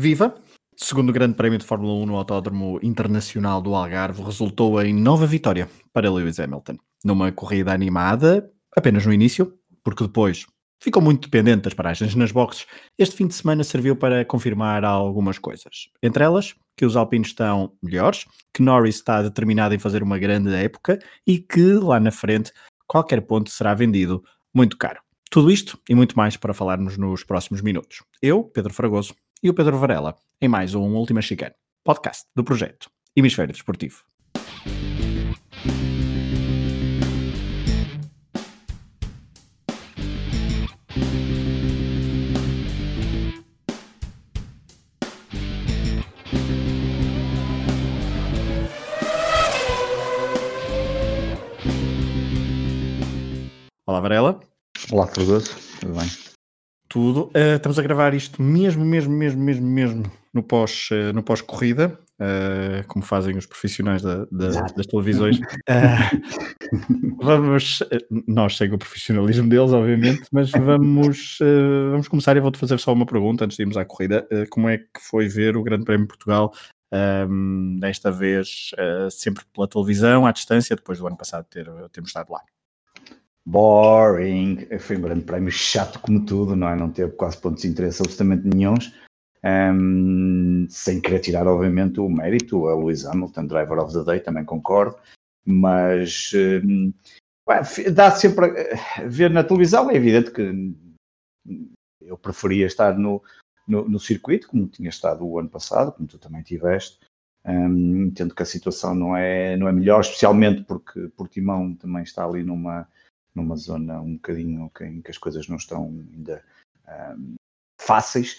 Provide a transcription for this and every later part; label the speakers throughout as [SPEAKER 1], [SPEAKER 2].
[SPEAKER 1] Viva! Segundo Grande Prémio de Fórmula 1 no Autódromo Internacional do Algarve resultou em nova vitória para Lewis Hamilton. Numa corrida animada, apenas no início, porque depois ficou muito dependente das paragens nas boxes, este fim de semana serviu para confirmar algumas coisas. Entre elas, que os alpinos estão melhores, que Norris está determinado em fazer uma grande época e que lá na frente qualquer ponto será vendido muito caro. Tudo isto e muito mais para falarmos nos próximos minutos. Eu, Pedro Fragoso, e o Pedro Varela em mais um Última Chicane, podcast do projeto Hemisfério Desportivo. Olá, Varela.
[SPEAKER 2] Olá, Fragoso. Tudo bem?
[SPEAKER 1] Tudo. Uh, estamos a gravar isto mesmo, mesmo, mesmo, mesmo, mesmo no pós, uh, no pós-corrida, uh, como fazem os profissionais da, da, das televisões. vamos, nós sem o profissionalismo deles, obviamente, mas vamos, vamos começar e vou-te fazer só uma pergunta antes de irmos à corrida. como é que foi ver o Grande Prémio de Portugal? Um, desta vez sempre pela televisão, à distância, depois do ano passado ter, termos estado lá
[SPEAKER 2] boring. Foi um grande prémio chato como tudo, não é? Não teve quase pontos de interesse absolutamente nenhums. Um, sem querer tirar, obviamente, o mérito a Lewis Hamilton, Driver of the Day, também concordo, mas um, dá sempre a ver na televisão. É evidente que eu preferia estar no, no, no, circuito, como tinha estado o ano passado, como tu também tiveste. Um, entendo que a situação não é, não é melhor, especialmente porque Portimão também está ali numa, numa zona um bocadinho em que as coisas não estão ainda um, fáceis,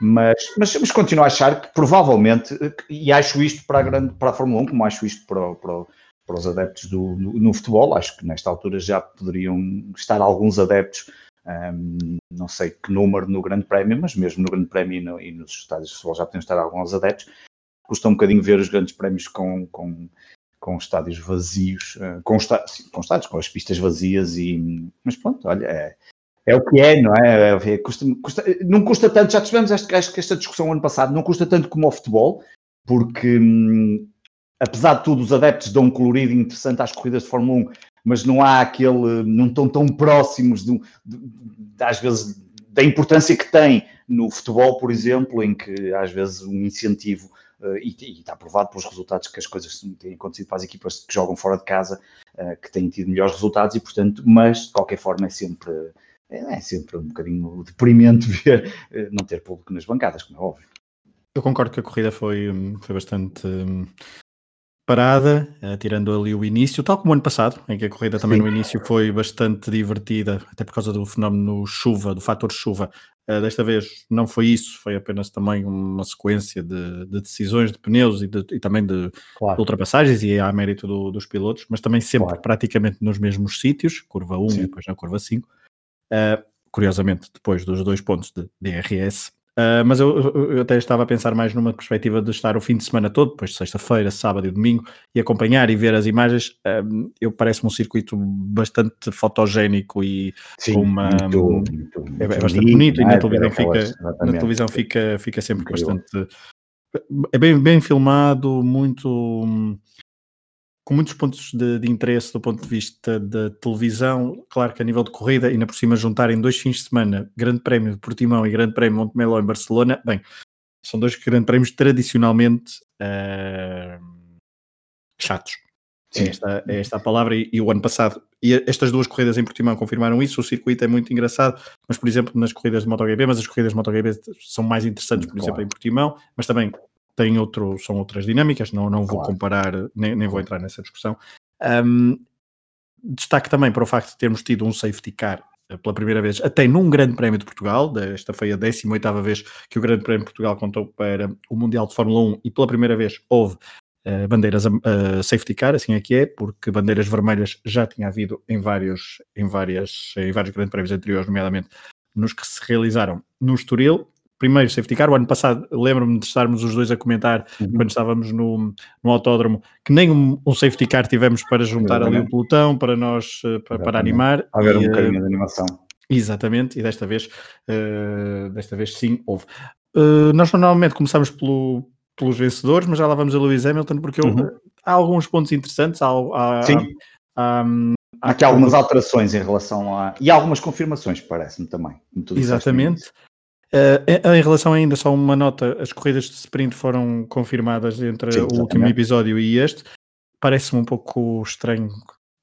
[SPEAKER 2] mas, mas, mas continuo a achar que provavelmente, e acho isto para a, grande, para a Fórmula 1, como acho isto para, para, para os adeptos do, no, no, futebol, acho que nesta altura já poderiam estar alguns adeptos, um, não sei que número no Grande Prémio, mas mesmo no Grande Prémio e, no, e nos estádios de futebol já poderiam estar alguns adeptos. Custa um bocadinho ver os grandes prémios com, com com estádios vazios, uh, com, está, com estádios, com as pistas vazias e. Mas pronto, olha, é, é o que é, não é? é, é custa, custa, não custa tanto, já tivemos esta, esta discussão ano passado, não custa tanto como o futebol, porque hum, apesar de tudo, os adeptos dão um colorido interessante às corridas de Fórmula 1, mas não há aquele, não estão tão próximos de, de, de, às vezes da importância que tem no futebol, por exemplo, em que às vezes um incentivo e, e, está provado pelos resultados que as coisas têm acontecido para as equipas que jogam fora de casa, uh, que têm tido melhores resultados e, portanto, mas de qualquer forma é sempre, é, sempre um bocadinho deprimente ver uh, não ter público nas bancadas, como é óbvio.
[SPEAKER 1] Eu concordo que a corrida foi, foi bastante parada, uh, tirando ali o início, tal como o ano passado, em que a corrida também Sim. no início foi bastante divertida, até por causa do fenómeno chuva, do fator chuva. Uh, desta vez não foi isso, foi apenas também uma sequência de, de decisões de pneus e, de, e também de, claro. de, ultrapassagens, e há mérito do, dos pilotos, mas também sempre claro. praticamente nos mesmos sítios, curva 1 Sim. e depois na curva 5. Uh, eh, curiosamente, depois dos dois pontos de DRS, Uh, mas eu, eu, até estava a pensar mais numa perspectiva de estar o fim de semana todo, depois sexta-feira, sábado e domingo, e acompanhar e ver as imagens. Uh, eu parece-me um circuito bastante fotogénico e
[SPEAKER 2] Sim, com uma. Muito, muito,
[SPEAKER 1] é, é, bastante bonito, e na televisão, fica, na televisão fica, fica sempre Incrível. bastante. É bem, bem filmado, muito com muitos pontos de, de, interesse do ponto de vista da televisão. Claro que a nível de corrida, ainda por cima juntarem dois fins de semana, Grande Prémio de Portimão e Grande Prémio Montemelo em Barcelona, bem, são dois grandes prémios tradicionalmente uh, chatos. É esta, é esta a palavra, e, e, o ano passado, e estas duas corridas em Portimão confirmaram isso. O circuito é muito engraçado, mas por exemplo, nas corridas de MotoGP, mas as corridas de MotoGP são mais interessantes, por claro. exemplo, em Portimão, mas também tem outro, são outras dinâmicas, não, não vou claro. comparar, nem, nem vou entrar nessa discussão. Um, destaque também para o facto de termos tido um safety car eh, pela primeira vez, até num Grande Prémio de Portugal. Esta foi a 18 vez que o Grande Prémio de Portugal contou para o Mundial de Fórmula 1 e pela primeira vez houve uh, bandeiras uh, safety car, assim é que é, porque bandeiras vermelhas já tinha havido em vários, em várias, em vários Grandes Prémios anteriores, nomeadamente nos que se realizaram no Estoril primeiro safety car. O ano passado lembro-me de estarmos os dois a comentar uhum. quando estávamos no, no autódromo que nem um, um safety car tivemos para juntar ali o pelotão para nós eh, para, para animar.
[SPEAKER 2] Haver um bocadinho uh, de animação.
[SPEAKER 1] Exatamente, e desta vez, uh, desta vez sim houve. uh, nós normalmente começamos pelo, pelos vencedores, mas já lá vamos a Lewis Hamilton, porque uhum. eu, há alguns pontos interessantes. Há, há,
[SPEAKER 2] Sim. Há, há, há aqui algumas alterações em relação a. E algumas confirmações, parece-me também.
[SPEAKER 1] Exatamente. Uh, em relação ainda, só uma nota: as corridas de sprint foram confirmadas entre Sim, o último episódio e este. Parece-me um pouco estranho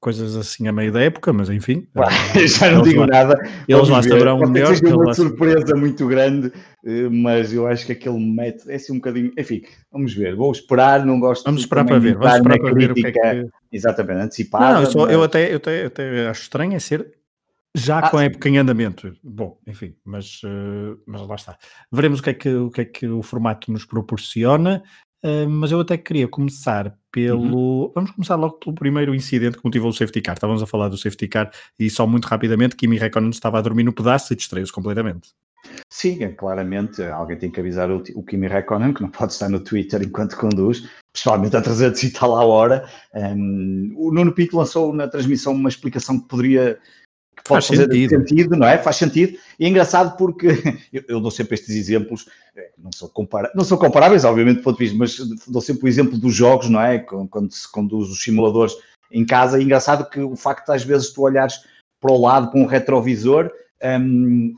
[SPEAKER 1] coisas assim a meio da época, mas enfim.
[SPEAKER 2] já não digo lá, nada.
[SPEAKER 1] Eles lá saberão
[SPEAKER 2] melhor. Seja uma surpresa muito grande, eh, mas eu acho que aquele método é assim um bocadinho. Enfim, vamos ver. Vou esperar, não gosto
[SPEAKER 1] Vamos esperar para ver. Vamos esperar para ver o que é que.
[SPEAKER 2] Exatamente, antecipada.
[SPEAKER 1] Não, eu, só, mas... eu, até, eu, até, eu até acho estranho é ser já ah, com a época em andamento. Bom, enfim, mas, uh, mas lá está. Veremos o que, é que, o que é que o formato nos proporciona. Uh, mas eu até queria começar pelo. Uhum. Vamos começar logo pelo primeiro incidente que motivou o safety car. Estávamos a falar do safety car e só muito rapidamente Kimi Räikkönen estava a dormir no pedaço e distraiu-se completamente.
[SPEAKER 2] Sim, é, claramente alguém tem que avisar o, o Kimi Räikkönen que não pode estar no Twitter enquanto conduz, pessoalmente a 300 e tal à hora. Um, o Nuno Pinto lançou na transmissão uma explicação que poderia Faz sentido. sentido. não é? Faz sentido. E é engraçado porque eu, eu dou sempre estes exemplos, eh, não são, compara não são comparáveis, obviamente, do ponto de vista, mas dou sempre o exemplo dos jogos, não é? Quando se conduz os simuladores em casa. É engraçado que o facto de às vezes tu olhares para o lado com um retrovisor. Um,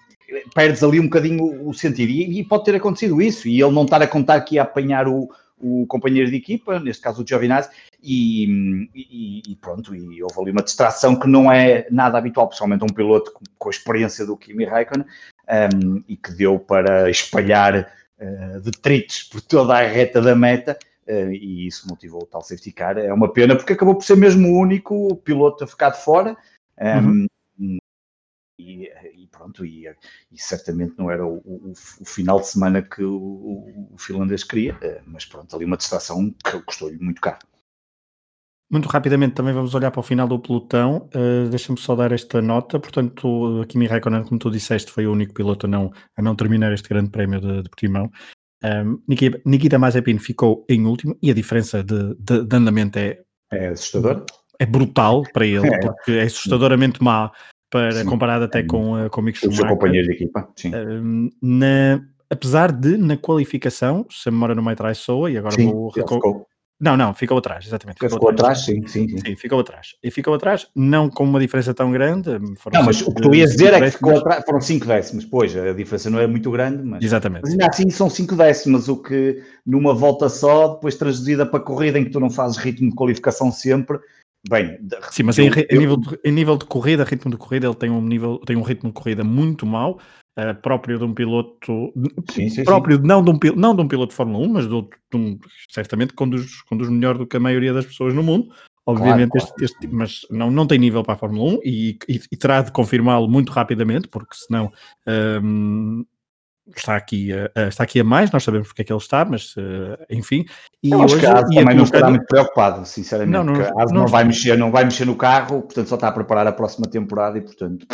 [SPEAKER 2] perdes ali um bocadinho o sentido. E, e, pode ter acontecido isso, e ele não estar a contar que ia apanhar o, o companheiro de equipa, neste caso o Giovinazzi, e, e, e, pronto, e houve ali uma distração que não é nada habitual, principalmente um piloto com, com a experiência do Kimi Raikkonen, um, e que deu para espalhar uh, detritos por toda a reta da meta, uh, e isso motivou o tal safety car. É uma pena, porque acabou por ser mesmo o único piloto a ficar de fora, um, uhum. e, e, pronto, e, e, certamente não era o, o, o, final de semana que o, o finlandês queria, uh, mas pronto, ali uma distração que custou-lhe muito caro.
[SPEAKER 1] Muito rapidamente também vamos olhar para o final do pelotão. Uh, Deixa-me só dar esta nota. Portanto, Kimi Raikkonen, como tu disseste, foi o único piloto a não, a não terminar este grande prémio de, de Portimão. Um, Nikita, Nikita Mazepin ficou em último e a diferença de, de, de andamento é,
[SPEAKER 2] é assustador.
[SPEAKER 1] É brutal para ele, é. porque é assustadoramente má para, sim. comparado até com, uh, com o Mick Schumacher.
[SPEAKER 2] O seu companheiro de equipa, sim.
[SPEAKER 1] Um, na, apesar de, na qualificação, se a memória não me traiçoa, e agora sim, vou... Não, não, ficou atrás, exatamente.
[SPEAKER 2] Ficou, ficou atrás, sim, sim, sim,
[SPEAKER 1] sim. ficou atrás. E ficou atrás, não com uma diferença tão grande.
[SPEAKER 2] não, mas o que tu ias dizer é que ficou atrás, foram 5 décimos, pois, a diferença não é muito grande, mas,
[SPEAKER 1] exatamente.
[SPEAKER 2] mas ainda assim são 5 décimos, o que numa volta só, depois traduzida para corrida em que tu não fazes ritmo de qualificação sempre, bem...
[SPEAKER 1] Sim, mas eu, em, eu, nível de, em nível de corrida, ritmo de corrida, ele tem um, nível, tem um ritmo de corrida muito mau, uh, próprio de um piloto sim, sim, próprio sim. Não, de um, não de um piloto de Fórmula 1, mas de, de um, certamente conduz, conduz melhor do que a maioria das pessoas no mundo. Obviamente, claro, claro. Este, este, mas não, não tem nível para a Fórmula 1 e, e, e terá de confirmá-lo muito rapidamente, porque senão um, está, aqui a, está aqui a mais, nós sabemos porque é que ele está, mas uh, enfim.
[SPEAKER 2] E Eu hoje, acho que a também não estará muito preocupado, sinceramente. Não, não, a não, não, vai mexer, não vai mexer no carro, portanto só está a preparar a próxima temporada e portanto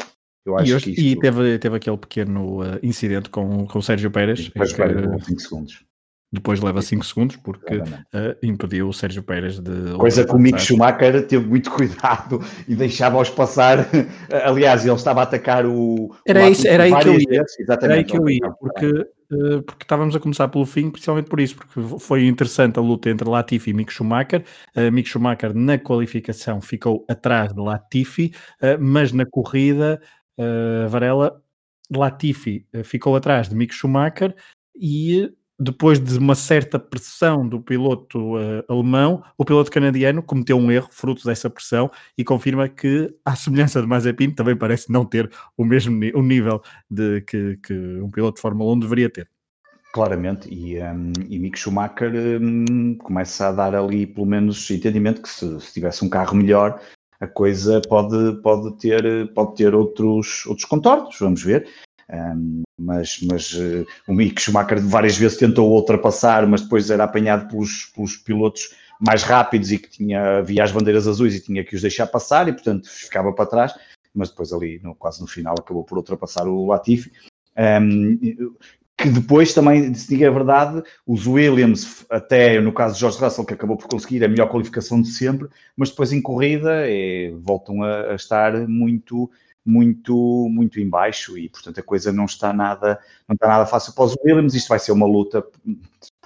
[SPEAKER 2] eu acho e, hoje,
[SPEAKER 1] que isto... e teve, teve aquele pequeno uh, incidente com, com o Sérgio Pérez.
[SPEAKER 2] Depois que, leva 5 segundos.
[SPEAKER 1] Depois leva 5 segundos porque uh, impediu o Sérgio Pérez de.
[SPEAKER 2] Coisa que o Mick Schumacher teve muito cuidado e deixava-os passar. Aliás, ele estava a atacar o.
[SPEAKER 1] Era, o isso, era aí que eu ia. Era aí que eu ia, porque, uh, porque estávamos a começar pelo fim, principalmente por isso, porque foi interessante a luta entre Latifi e Mick Schumacher. Uh, Mick Schumacher na qualificação ficou atrás de Latifi, uh, mas na corrida uh, Varela, Latifi uh, ficou atrás de Mick Schumacher e depois de uma certa pressão do piloto uh, alemão, o piloto canadiano cometeu um erro fruto dessa pressão e confirma que, à semelhança de Mazepin, também parece não ter o mesmo o nível de que, que um piloto de Fórmula 1 deveria ter.
[SPEAKER 2] Claramente, e, um, e Mick Schumacher um, começa a dar ali pelo menos entendimento que se, se tivesse um carro melhor a coisa pode, pode, ter, pode ter outros, outros contornos, vamos ver. Um, mas, mas uh, o Mick Schumacher várias vezes tentou ultrapassar, mas depois era apanhado pelos, pelos pilotos mais rápidos e que tinha, havia as bandeiras azuis e tinha que os deixar passar e portanto ficava para trás, mas depois ali no, quase no final acabou por ultrapassar o Latifi. Um, que depois também, se diga a verdade, os Williams, até no caso de George Russell, que acabou por conseguir a melhor qualificação de sempre, mas depois em corrida é, voltam a, a, estar muito, muito, muito em baixo e, portanto, a coisa não está nada, não está nada fácil para os Williams. Isto vai ser uma luta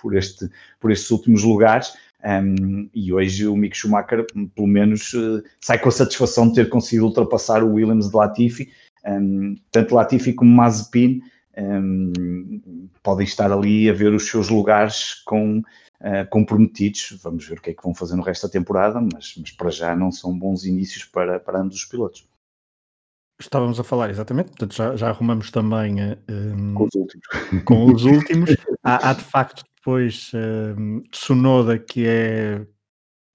[SPEAKER 2] por, este, por estes últimos lugares. Um, e hoje o Mick Schumacher, pelo menos, uh, sai com a satisfação de ter conseguido ultrapassar o Williams de Latifi. Um, tanto Latifi como Mazepin um, podem estar ali a ver os seus lugares com, uh, comprometidos. Vamos ver o que é que vão fazer no resto da temporada, mas, mas para já não são bons inícios para, para ambos os pilotos.
[SPEAKER 1] Estávamos a falar, exatamente, portanto já, já arrumamos também
[SPEAKER 2] um, com os últimos.
[SPEAKER 1] Com os últimos. há, há, de facto depois um, Tsunoda, que é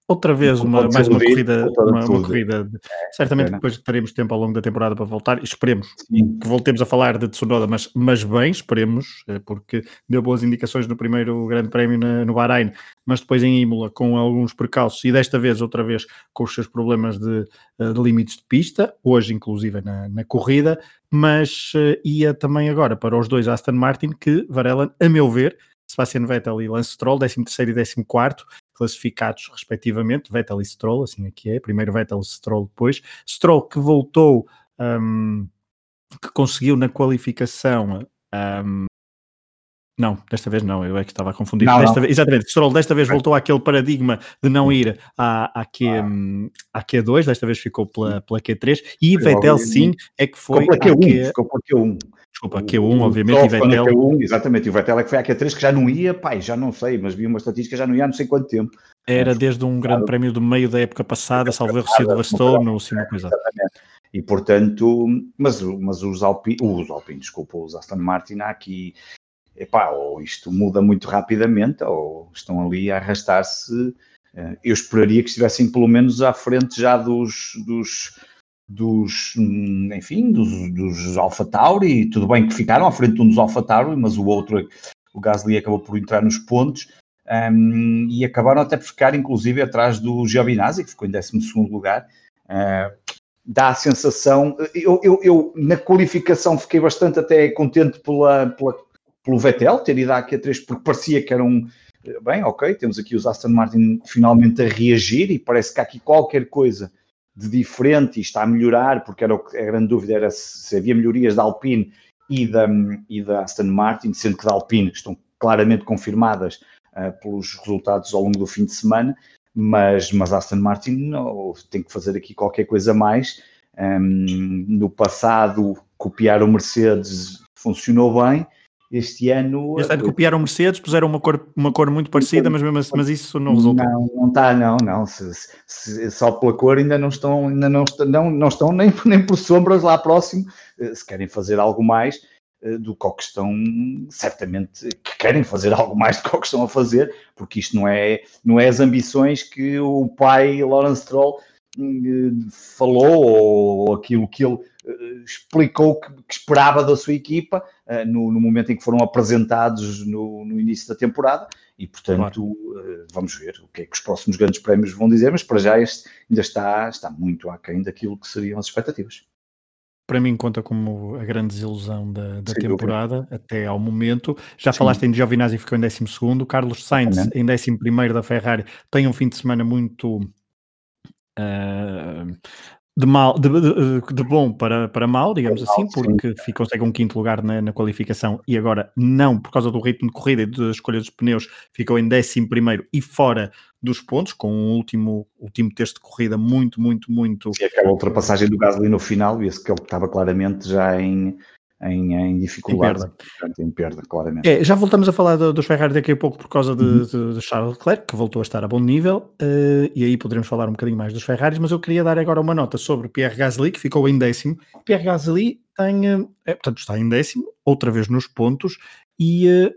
[SPEAKER 1] outra vez uma, mais uma corrida, uma, uma corrida é, certamente é, depois teremos tempo ao longo da temporada para voltar esperemos Sim. que voltemos a falar de Tsunoda, mas, mas bem, esperemos, eh, porque deu boas indicações no primeiro grande prémio na, no Bahrein, mas depois em Imola com alguns percalços e desta vez outra vez com os seus problemas de, eh, de limites de pista, hoje inclusive na, na corrida, mas uh, ia também agora para os dois Aston Martin que Varela, a meu ver, Sebastian Vettel e Lance Stroll, 13 e 14 classificados respectivamente, Vettel e Stroll, assim aqui é, primeiro Vettel, Stroll depois, Stroll que voltou, um, que conseguiu na qualificação um, não, desta vez não, eu é que estava a confundir. Não, desta não. Vez, exatamente, Stroll desta vez voltou àquele paradigma de não ir à, à, Q, ah. à Q2, desta vez ficou pela, pela Q3, e Vettel sim é que foi.
[SPEAKER 2] Ficou pela Q1, Q... ficou pela Q1.
[SPEAKER 1] Desculpa, Q1, obviamente, e Vettel.
[SPEAKER 2] Q1, exatamente, e o Vettel é que foi a Q3 que já não ia, pai, já não sei, mas vi uma estatística já não ia há não sei quanto tempo.
[SPEAKER 1] Era desde um grande prémio do meio da época passada, salvo erro Silverstone ou assim uma coisa. Exatamente.
[SPEAKER 2] E portanto, mas, mas os Alpine, os Alpine, desculpa, os Aston Martin há aqui epá, ou isto muda muito rapidamente, ou estão ali a arrastar-se. Eh, eu esperaria que estivessem pelo menos à frente já dos, dos, dos enfim, dos, dos Alpha Tauri, tudo bem que ficaram à frente de um dos Alpha Tauri, mas o outro, o Gasly acabou por entrar nos pontos, um, e acabaram até por ficar inclusive atrás do Giovinazzi, que ficou em 12 lugar, uh, dá a sensação, eu, eu, eu, na qualificação fiquei bastante até contente pela, pela pelo Vettel ter ido à Q3 porque parecia que era um bem, ok, temos aqui os Aston Martin finalmente a reagir e parece que há aqui qualquer coisa de diferente e está a melhorar, porque era a grande dúvida era se, se havia melhorias da Alpine e da, e da Aston Martin, sendo que da Alpine estão claramente confirmadas uh, pelos resultados ao longo do fim de semana, mas, mas Aston Martin oh, tem que fazer aqui qualquer coisa mais. Um, no passado, copiar o Mercedes funcionou bem, este ano.
[SPEAKER 1] Este ano copiaram Mercedes, puseram uma cor, uma cor muito parecida, mas mesmo assim, mas isso não resultou.
[SPEAKER 2] Não, não está, não, não. Se, se, só pela cor ainda não estão, ainda não, não, não estão nem, nem por sombras lá próximo. Eh, se querem fazer algo mais eh, do que estão, certamente que querem fazer algo mais do que estão a fazer, porque isto não é, não é as ambições que o pai Lawrence Stroll hum, falou ou aquilo que ele explicou que, que, esperava da sua equipa uh, no, no, momento em que foram apresentados no, no início da temporada e, portanto, claro. vamos ver o que é que os próximos grandes prémios vão dizer, mas para já este ainda está, está muito aquém daquilo que seriam as expectativas.
[SPEAKER 1] Para mim conta como a grande desilusão da, da temporada até ao momento. Já Sim. falaste em Giovinazzi ficou em 12 Carlos Sainz em 11 da Ferrari tem um fim de semana muito Uh, de mal, de, de, de, bom para, para mal, digamos assim, porque consegue um quinto lugar na, na, qualificação e agora não, por causa do ritmo de corrida e da escolha dos pneus, ficou em décimo primeiro e fora dos pontos, com um último, último texto de corrida muito, muito, muito...
[SPEAKER 2] E aquela ultrapassagem do Gasly no final, e esse que ele estava claramente já em em, em dificuldade, em perda. Portanto, em perda, claramente.
[SPEAKER 1] É, já voltamos a falar do, dos Ferrari daqui a pouco por causa de, uhum. de, Charles Leclerc, que voltou a estar a bom nível, uh, e aí poderemos falar um bocadinho mais dos Ferraris, mas eu queria dar agora uma nota sobre Pierre Gasly, que ficou em décimo. Pierre Gasly tem, uh, é, portanto, está em décimo, outra vez nos pontos, e uh,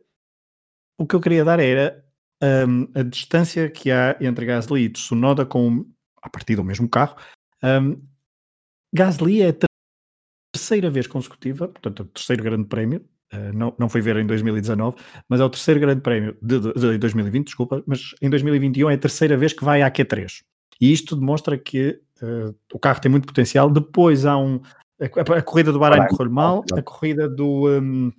[SPEAKER 1] o que eu queria dar era um, a distância que há entre Gasly e Tsunoda com, a partir do mesmo carro. Um, Gasly é terceira vez consecutiva, portanto, o terceiro grande prémio, uh, não, não foi ver em 2019, mas é o terceiro grande prémio de, de, de 2020, desculpa, mas em 2021 é a terceira vez que vai à Q3. E isto demonstra que uh, o carro tem muito potencial. Depois há um, A, a corrida do Bahrein correu mal, a corrida do, um,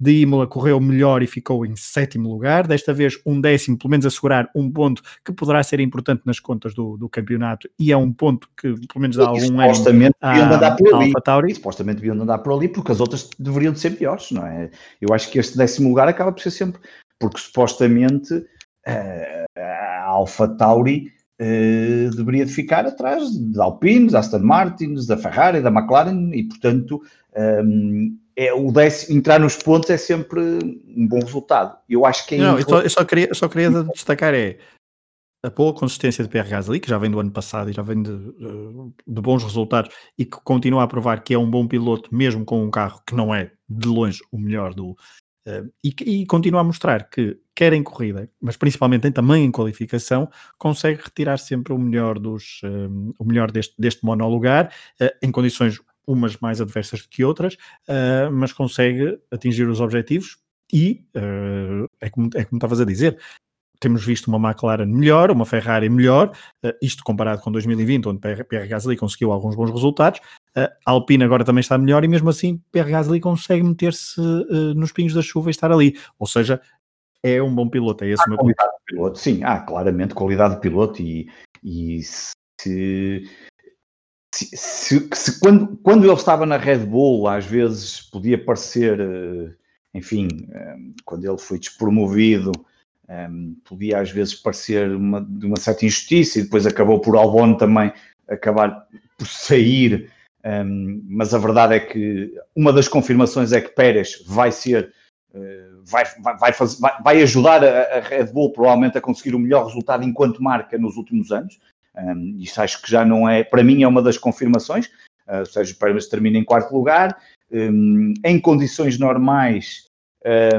[SPEAKER 1] de Imola correu melhor e ficou em sétimo lugar. Desta vez, um décimo, pelo menos assegurar um ponto que poderá ser importante nas contas do, do campeonato e é um ponto que, pelo menos, dá algum
[SPEAKER 2] ano. Supostamente deviam andar por ali. Tauri. Supostamente deviam andar por ali porque as outras deveriam de ser piores, não é? Eu acho que este décimo lugar acaba por ser sempre, porque supostamente uh, a Alfa Tauri uh, deveria de ficar atrás da Alpine, da Aston Martin, da Ferrari, da McLaren e, portanto. Um, é, o décimo, entrar nos pontos é sempre um bom resultado. Eu acho que é
[SPEAKER 1] Não, eu só, eu só, queria, só queria destacar é a boa consistência de PR Gasly, que já vem do ano passado e já vem de, de, bons resultados e que continua a provar que é um bom piloto, mesmo com um carro que não é de longe o melhor do. Uh, e, e, continua a mostrar que, quer em corrida, mas principalmente também em qualificação, consegue retirar sempre o melhor, dos, uh, o melhor deste, deste monolugar uh, em condições umas mais adversas do que outras, uh, mas consegue atingir os objetivos e é, como, é como estavas a dizer. Temos visto uma McLaren melhor, uma Ferrari melhor, isto comparado com 2020, onde Pierre Gasly conseguiu alguns bons resultados. A Alpine agora também está melhor e mesmo assim Pierre Gasly consegue meter-se nos pingos da chuva e estar ali. Ou seja, é um bom piloto, é esse o meu
[SPEAKER 2] qualidade de piloto. Sim, há claramente qualidade de piloto e, e se se, se, se, quando, quando ele estava na Red Bull, às vezes podia parecer, eh, enfim, eh, quando ele foi despromovido, podia às vezes parecer uma, de uma certa injustiça e depois acabou por Albon também acabar por sair. Mas a verdade é que uma das confirmações é que Pérez vai ser, vai, vai, fazer, vai, vai ajudar a, a Red Bull provavelmente a conseguir o melhor resultado enquanto marca nos últimos anos. Um, isso acho que já não é, para mim, é uma das confirmações. Uh, seja, Pérez termina em quarto lugar. Um, em condições normais,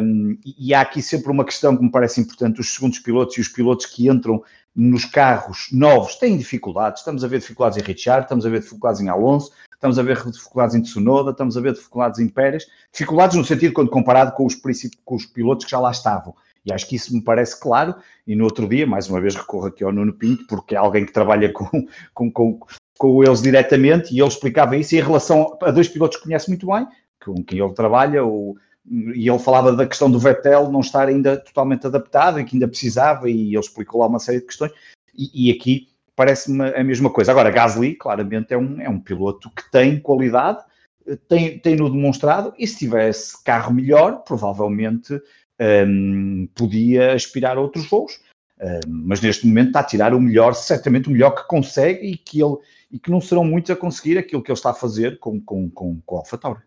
[SPEAKER 2] um, e há aqui sempre uma questão que me parece importante: os segundos pilotos e os pilotos que entram nos carros novos têm dificuldades. Estamos a ver dificuldades em Richard, estamos a ver dificuldades em Alonso, estamos a ver dificuldades em Tsunoda, estamos a ver dificuldades em Pérez. Dificuldades no sentido quando comparado com os, com os pilotos que já lá estavam. E acho que isso me parece claro. E no outro dia, mais uma vez, recorro aqui ao Nuno Pinto, porque é alguém que trabalha com, com, com, com eles diretamente e ele explicava isso em relação a dois pilotos que conhece muito bem, com quem ele trabalha, o, e ele falava da questão do Vettel não estar ainda totalmente adaptado e que ainda precisava, e ele explicou lá uma série de questões. E, e aqui parece-me a mesma coisa. Agora, Gasly, claramente, é um, é um piloto que tem qualidade, tem, tem-no demonstrado, e se tivesse carro melhor, provavelmente um, podia aspirar a outros voos, um, mas neste momento está a tirar o melhor, certamente o melhor que consegue e que, ele, e que não serão muitos a conseguir aquilo que ele está a fazer com, com, com, com a AlphaTauri.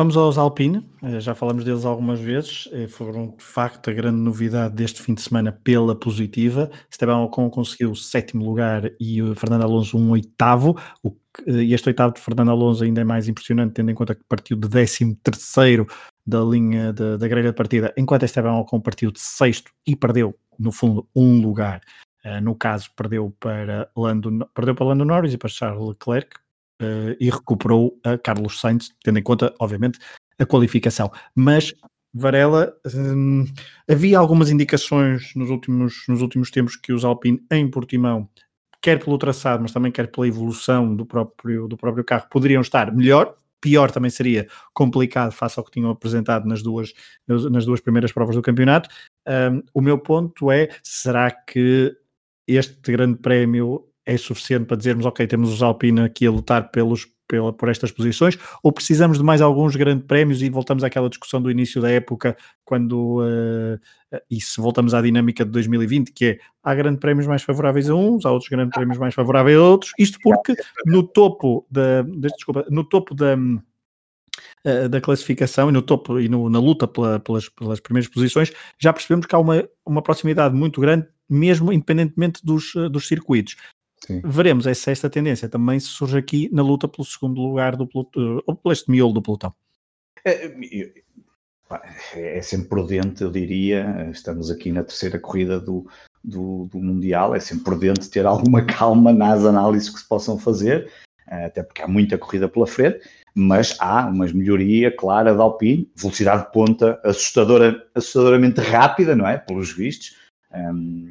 [SPEAKER 1] Vamos aos Alpine, eh, já falamos deles algumas vezes, eh, foram de facto a grande novidade deste fim de semana pela positiva. Esteban Ocon conseguiu o sétimo lugar e o Fernando Alonso um oitavo. O, eh, este oitavo de Fernando Alonso ainda é mais impressionante, tendo em conta que partiu de décimo terceiro da linha de, da grelha de partida, enquanto Esteban Ocon partiu de sexto e perdeu, no fundo, um lugar. Uh, no caso, perdeu para, Lando, perdeu para Lando Norris e para Charles Leclerc uh, e recuperou a Carlos Sainz, tendo em conta, obviamente, a qualificação. Mas Varela, hum, havia algumas indicações nos últimos, nos últimos tempos que os Alpine em Portimão, quer pelo traçado, mas também quer pela evolução do próprio, do próprio carro, poderiam estar melhor pior também seria complicado face ao que tinham apresentado nas duas, nas duas primeiras provas do campeonato. Um, o meu ponto é: será que este grande prémio é suficiente para dizermos, ok, temos os Alpine aqui a lutar pelos, pela, por estas posições, ou precisamos de mais alguns grandes prémios e voltamos àquela discussão do início da época, quando, uh, e se voltamos à dinâmica de 2020, que é, há grandes prémios mais favoráveis a uns, há outros grandes prémios mais favoráveis a outros, isto porque no topo da, desculpa, no topo da eh, da classificação e no topo e no, na luta pela, pelas, pelas primeiras posições, já percebemos que há uma, uma proximidade muito grande, mesmo independentemente dos, dos circuitos. Sim. Veremos se esta tendência também surge aqui na luta pelo segundo lugar do pelotão, ou pelo este miolo do pelotão.
[SPEAKER 2] É, é sempre prudente, eu diria. Estamos aqui na terceira corrida do, do, do, Mundial. É sempre prudente ter alguma calma nas análises que se possam fazer, até porque há muita corrida pela frente. Mas há uma melhoria clara da Alpine, velocidade de ponta assustadora, assustadoramente rápida, não é? Pelos vistos. Um,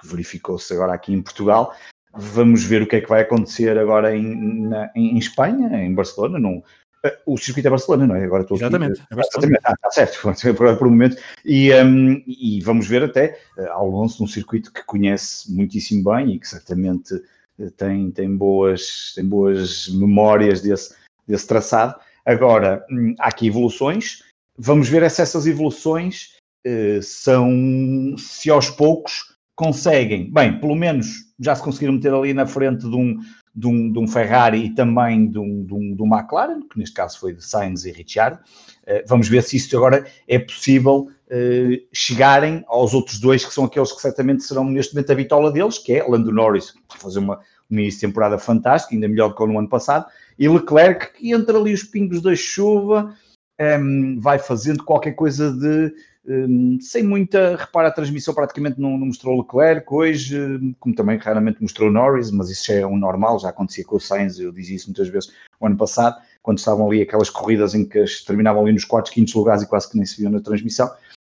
[SPEAKER 2] que verificou-se agora aqui em Portugal. vamos ver o que é que vai acontecer agora em, na, em Espanha, em Barcelona, num, eh, o circuito é Barcelona, não é? Agora estou
[SPEAKER 1] Exatamente.
[SPEAKER 2] Aqui, é exatamente. Ah, está certo, por, por um momento. E, um, e vamos ver até uh, Alonso num circuito que conhece muitíssimo bem e que certamente uh, tem, tem, boas, tem boas memórias desse, desse traçado. Agora, hum, há aqui evoluções. Vamos ver se essas evoluções uh, são, se aos poucos conseguem, bem, pelo menos já se conseguiram meter ali na frente de um, de um, de um Ferrari e também de um, de, um, de um McLaren, que neste caso foi de Sainz e Ricciardo. Uh, vamos ver se isto agora é possível uh, chegarem aos outros dois, que são aqueles que certamente serão neste momento a bitola deles, que é Lando Norris, que fazer uma, uma início de temporada fantástica, ainda melhor do que no ano passado, e Leclerc, que entre ali os pingos da chuva, um, ehm, vai fazendo qualquer coisa de um, sem muita. Repara, a transmissão praticamente não, não, mostrou Leclerc hoje, como também raramente mostrou Norris, mas isso já é um normal, já acontecia com o Sainz, eu dizia isso muitas vezes o ano passado, quando estavam ali aquelas corridas em que terminavam ali nos quartos, quintos lugares e quase que nem se viam na transmissão.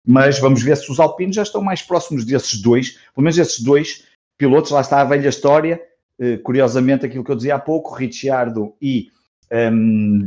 [SPEAKER 2] Mas vamos ver se os alpinos já estão mais próximos desses dois, pelo menos esses dois pilotos, lá está a velha história. Uh, curiosamente, aquilo que eu dizia há pouco, Ricciardo e. Um,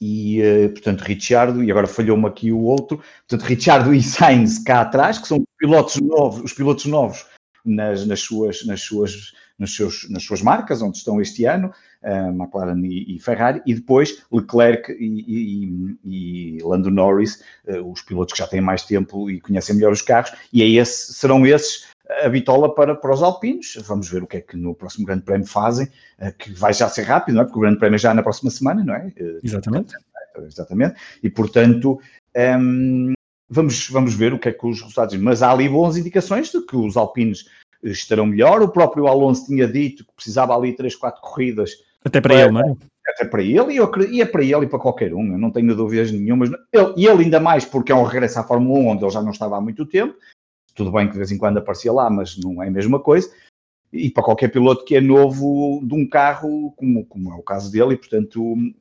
[SPEAKER 2] e, uh, portanto, Ricciardo, e agora falhou-me aqui o outro, portanto, Ricciardo e Sainz cá atrás, que são pilotos novos, os pilotos novos nas, nas, suas, nas, suas, nas, seus, nas suas marcas, onde estão este ano, uh, McLaren e, e, Ferrari, e depois Leclerc e, e, e Lando Norris, uh, os pilotos que já têm mais tempo e conhecem melhor os carros, e é esse, serão esses a bitola para, para os alpinos. Vamos ver o que é que no próximo Grande Prémio fazem, eh, que vai já ser rápido, não é? Porque o Grande Prémio é já na próxima semana, não é?
[SPEAKER 1] Eh, Exatamente.
[SPEAKER 2] Exatamente. E portanto. Ehm, vamos, vamos ver o que é que os resultados. Mas há ali boas indicações de que os alpinos estarão melhor. O próprio Alonso tinha dito que precisava ali 3, 4 corridas.
[SPEAKER 1] Até para, para ele, não é?
[SPEAKER 2] Até para ele, e, eu, e é para ele e para qualquer um, eu não tenho dúvidas nenhumas. Ele, e ele ainda mais porque é um regresso à Fórmula 1, onde ele já não estava há muito tempo, tudo bem que de vez em quando aparecia lá, mas não é a mesma coisa. E para qualquer piloto que é novo de um carro, como, como é o caso dele, e portanto, um,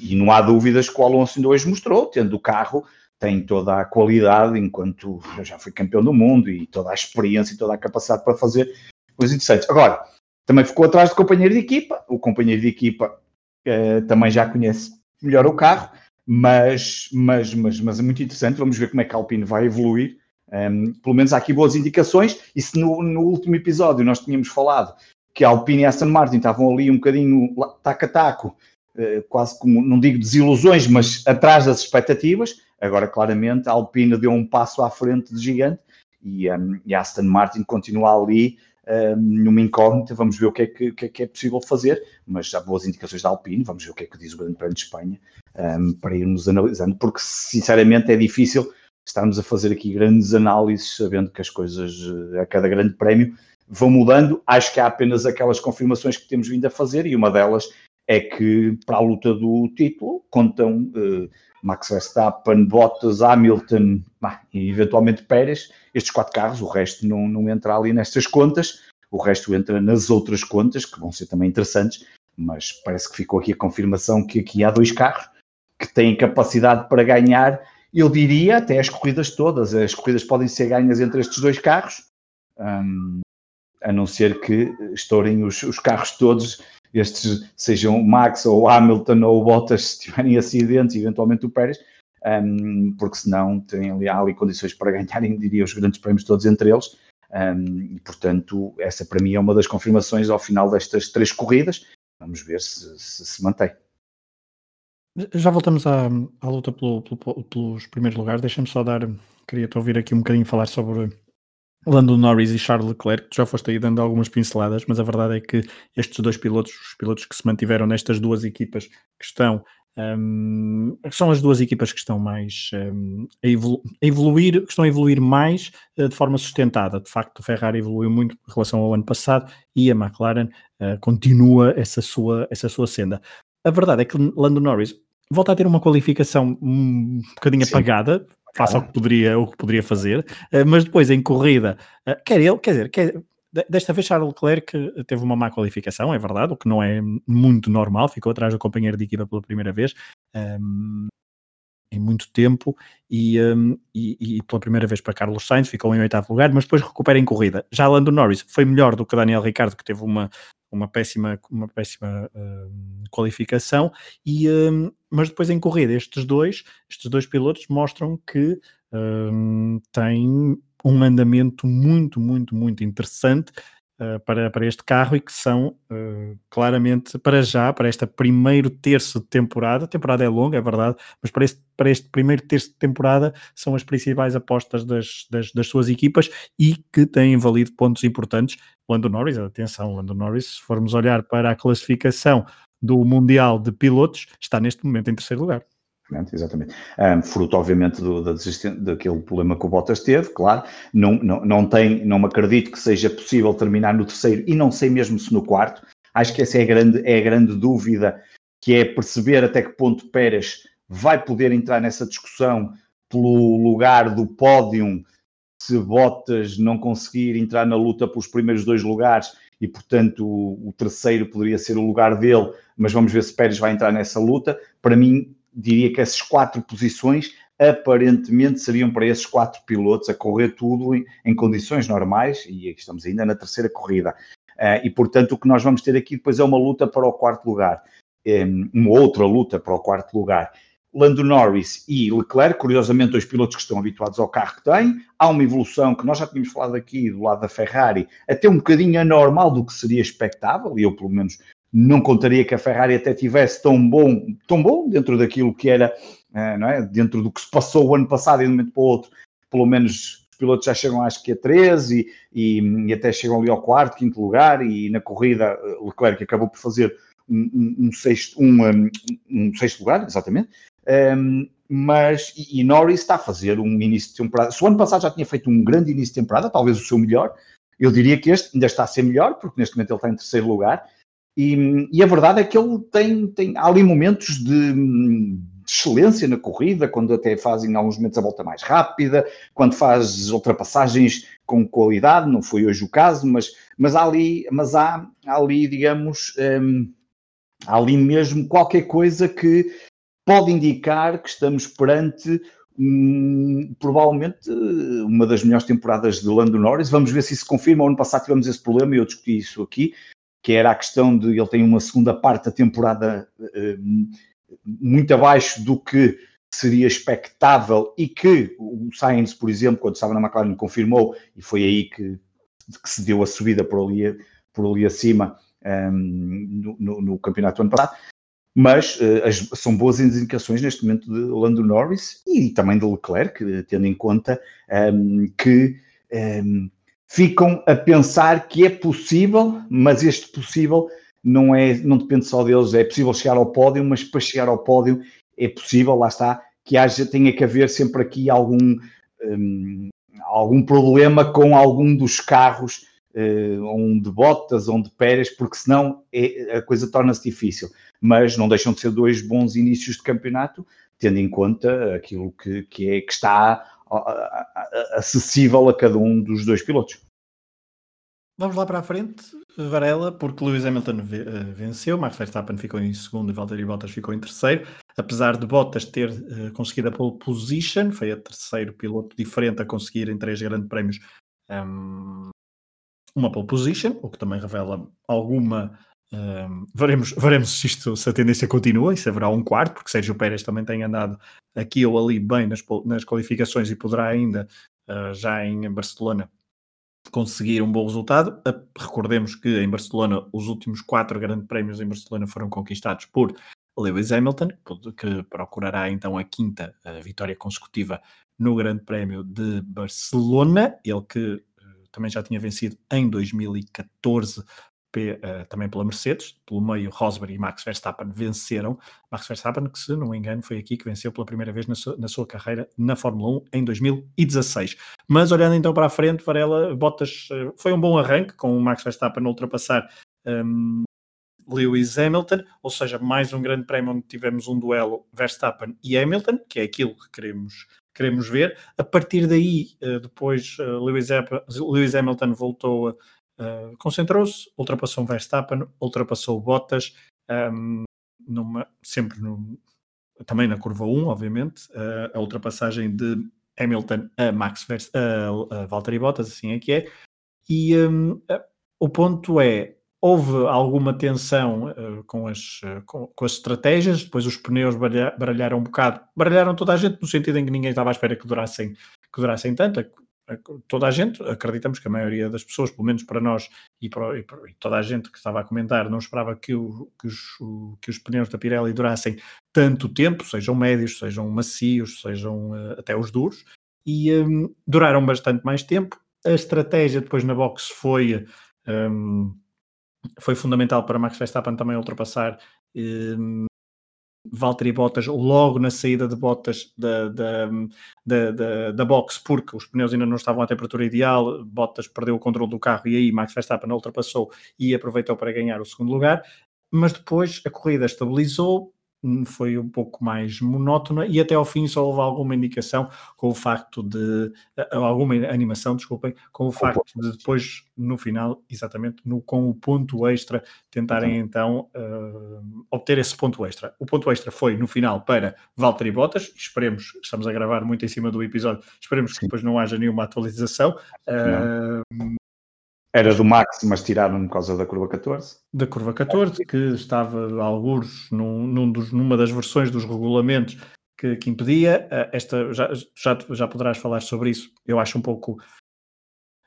[SPEAKER 2] e não há dúvidas que o Alonso ainda hoje mostrou, tendo o carro, tem toda a qualidade, enquanto já foi campeão do mundo, e toda a experiência e toda a capacidade para fazer coisas interessantes. Agora, também ficou atrás do companheiro de equipa, o companheiro de equipa uh, também já conhece melhor o carro, mas, mas, mas, mas é muito interessante, vamos ver como é que a Alpine vai evoluir, um, pelo menos há aqui boas indicações, e se no, no, último episódio nós tínhamos falado que a Alpine e a Aston Martin estavam ali um bocadinho taco a taco, uh, quase como, não digo desilusões, mas atrás das expectativas, agora claramente a Alpine deu um passo à frente de gigante e, um, e a Aston Martin continua ali um, numa incógnita, vamos ver o que, é que, que, é que, é possível fazer, mas há boas indicações da Alpine, vamos ver o que é que diz o Grande Prémio de Espanha, um, para irmos analisando, porque sinceramente é difícil estarmos a fazer aqui grandes análises, sabendo que as coisas eh, a cada grande prémio vão mudando. Acho que há apenas aquelas confirmações que temos vindo a fazer e uma delas é que para a luta do título contam uh, Max Verstappen, Bottas, Hamilton bah, e eventualmente Pérez, estes quatro carros, o resto não, não entra ali nestas contas, o resto entra nas outras contas, que vão ser também interessantes, mas parece que ficou aqui a confirmação que aqui há dois carros que têm capacidade para ganhar eu diria até as corridas todas. As corridas podem ser ganhas entre estes dois carros, um, a não ser que estourem os, os, carros todos, estes sejam Max ou Hamilton ou Bottas, se tiverem acidentes, eventualmente o Pérez, um, porque senão têm ali, há ali condições para ganharem, diria, os grandes prémios todos entre eles. Um, e portanto, essa para mim é uma das confirmações ao final destas três corridas. Vamos ver se se, se mantém.
[SPEAKER 1] Já voltamos à, à luta pelo, pelo, pelos primeiros lugares. Deixa-me só dar. Queria-te ouvir aqui um bocadinho falar sobre Lando Norris e Charles Leclerc. Tu já foste aí dando algumas pinceladas, mas a verdade é que estes dois pilotos, os pilotos que se mantiveram nestas duas equipas que estão. Um, são as duas equipas que estão mais um, a, evolu a, evoluir, que estão a evoluir mais uh, de forma sustentada. De facto, a Ferrari evoluiu muito em relação ao ano passado e a McLaren uh, continua essa sua, essa sua senda. A verdade é que Lando Norris volta a ter uma qualificação um bocadinho Sim. apagada, faça o que poderia, o que poderia fazer, uh, mas depois em corrida, uh, quer ele, quer dizer, quer, desta vez Charles Leclerc teve uma má qualificação, é verdade, o que não é muito normal, ficou atrás do companheiro de equipa pela primeira vez. Um, ehm, em muito tempo e, um, e, e, pela primeira vez para Carlos Sainz ficou em oitavo lugar, mas depois recupera em corrida. Já Lando Norris foi melhor do que Daniel Ricciardo, que teve uma, uma péssima, uma péssima um, qualificação, e, um, mas depois em corrida estes dois, estes dois pilotos mostram que hum, têm um andamento muito, muito, muito interessante uh, para, para este carro e que são uh, claramente para já, para este primeiro terço de temporada, a temporada é longa, é verdade, mas para este, para este primeiro terço de temporada são as principais apostas das, das, das suas equipas e que têm valido pontos importantes. Lando Norris, atenção, Lando Norris, se formos olhar para a classificação do Mundial de Pilotos, está neste momento em terceiro lugar.
[SPEAKER 2] Exatamente, exatamente. Um, fruto, obviamente, do, da daquele problema que o Bottas teve, claro. Não, não, não, tem, não me acredito que seja possível terminar no terceiro e não sei mesmo se no quarto. Acho que essa é a grande, é a grande dúvida, que é perceber até que ponto Pérez vai poder entrar nessa discussão pelo lugar do pódio se Bottas não conseguir entrar na luta pelos primeiros dois lugares e, portanto, o, o terceiro poderia ser o lugar dele, mas vamos ver se Pérez vai entrar nessa luta. Para mim, diria que essas quatro posições aparentemente seriam para esses quatro pilotos a correr tudo em, em condições normais, e estamos ainda na terceira corrida. Uh, e portanto, o que nós vamos ter aqui depois é uma luta para o quarto lugar, um, uma outra luta para o quarto lugar. Lando Norris e Leclerc, curiosamente, dois pilotos que estão habituados ao carro que têm. Há uma evolução que nós já tínhamos falado aqui do lado da Ferrari, até um bocadinho anormal do que seria expectável, e eu, pelo menos, não contaria que a Ferrari até tivesse tão bom, tão bom dentro daquilo que era, eh, não é? dentro do que se passou o ano passado e de um momento para o outro, pelo menos os pilotos já chegam acho que a 13 e, e, e até chegam ali ao quarto, quinto lugar e na corrida eh, Leclerc acabou por fazer um, um, um sexto, um, um, sexto lugar, exatamente, ehm, mas e, e, Norris está a fazer um início de temporada, se o ano passado já tinha feito um grande início de temporada, talvez o seu melhor, eu diria que este ainda está a ser melhor, porque neste momento ele está em terceiro lugar, e, e, a verdade é que ele tem, tem há ali momentos de, de, excelência na corrida, quando até faz em alguns momentos a volta mais rápida, quando faz ultrapassagens com qualidade, não foi hoje o caso, mas, mas há ali, mas há, há ali, digamos, hum, há ali mesmo qualquer coisa que pode indicar que estamos perante hum, provavelmente uma das melhores temporadas de Lando Norris. Vamos ver se isso confirma. O ano passado tivemos esse problema e eu discuti isso aqui que era a questão de ele tem uma segunda parte da temporada uh, muito abaixo do que seria expectável e que o Sainz, por exemplo, quando estava na McLaren, confirmou e foi aí que, que se deu a subida por ali, por ali acima um, ehm, no, no, campeonato ano passado. Mas uh, as, são boas indicações neste momento de Lando Norris e também de Leclerc, tendo em conta um, ehm, que um, ehm, ficam a pensar que é possível, mas este possível não, é, não depende só deles, é possível chegar ao pódio, mas para chegar ao pódio é possível, lá está, que haja, tenha que haver sempre aqui algum, um, algum problema com algum dos carros, uh, um de Bottas um de Pérez, porque senão é, a coisa torna-se difícil. Mas não deixam de ser dois bons inícios de campeonato, tendo em conta aquilo que, que, é, que está acessível a cada um dos dois pilotos.
[SPEAKER 1] Vamos lá para a frente, Varela, porque Lewis Hamilton eh, venceu, Max Verstappen ficou em segundo e Valtteri Bottas ficou em terceiro, apesar de Bottas ter uh, conseguido a pole position, foi o terceiro piloto diferente a conseguir em três grandes prémios um, uma pole position, o que também revela alguma um, veremos, veremos se, isto, se a tendência continua e se haverá um quarto, porque Sérgio Pérez também tem andado aqui ou ali bem nas, nas qualificações e poderá ainda, uh, já em Barcelona, conseguir um bom resultado. Recordemos que em Barcelona os últimos quatro grandes prémios em Barcelona foram conquistados por Lewis Hamilton, que procurará então a quinta a vitória consecutiva no Grande Prémio de Barcelona. Ele que também já tinha vencido em 2014 uh, também pela Mercedes, pelo meio Rosberg e Max Verstappen venceram. Max Verstappen, que se não me engano, foi aqui que venceu pela primeira vez na sua, na sua carreira na Fórmula 1 em 2016. Mas olhando então para a frente, Varela, Bottas uh, foi um bom arranque com o Max Verstappen a ultrapassar um, Lewis Hamilton, ou seja, mais um grande prémio onde tivemos um duelo Verstappen e Hamilton, que é aquilo que queremos, queremos ver. A partir daí, uh, depois Lewis, Hamilton voltou Uh, concentrou-se, ultrapassou Verstappen, ultrapassou Bottas, um, numa, sempre num, também na curva 1, obviamente, uh, a ultrapassagem de Hamilton a Max a Valtteri Bottas, assim é que é. E um, o ponto é, houve alguma tensão uh, com, as, uh, com, com, as estratégias, depois os pneus baralha, baralharam um bocado, baralharam toda a gente no sentido em que ninguém estava à espera que durassem, que durassem tanto, toda a gente, acreditamos que a maioria das pessoas, pelo menos para nós e, para, e, para, e toda a gente que estava a comentar, não esperava que, o, que, os, o, que, os, pneus da Pirelli durassem tanto tempo, sejam médios, sejam macios, sejam uh, até os duros, e um, duraram bastante mais tempo. A estratégia depois na box foi, um, foi fundamental para Max Verstappen também ultrapassar um, Valtteri Bottas logo na saída de Bottas da, da, da, da, da box, porque os pneus ainda não estavam à temperatura ideal, Bottas perdeu o controle do carro e aí Max Verstappen ultrapassou e aproveitou para ganhar o segundo lugar, mas depois a corrida estabilizou, foi um pouco mais monótona e até ao fim só houve alguma indicação com o facto de alguma animação, desculpem, com o facto de depois no final, exatamente, no, com o ponto extra, tentarem então uh, obter esse ponto extra. O ponto extra foi no final para Valtteri Bottas, esperemos, estamos a gravar muito em cima do episódio, esperemos que depois não haja nenhuma atualização. Uh,
[SPEAKER 2] era do Max, mas tiraram por causa da curva 14.
[SPEAKER 1] Da curva 14, que estava alguns num, num dos, numa das versões dos regulamentos que, que impedia. Eh, esta já, já, já poderás falar sobre isso. Eu acho um pouco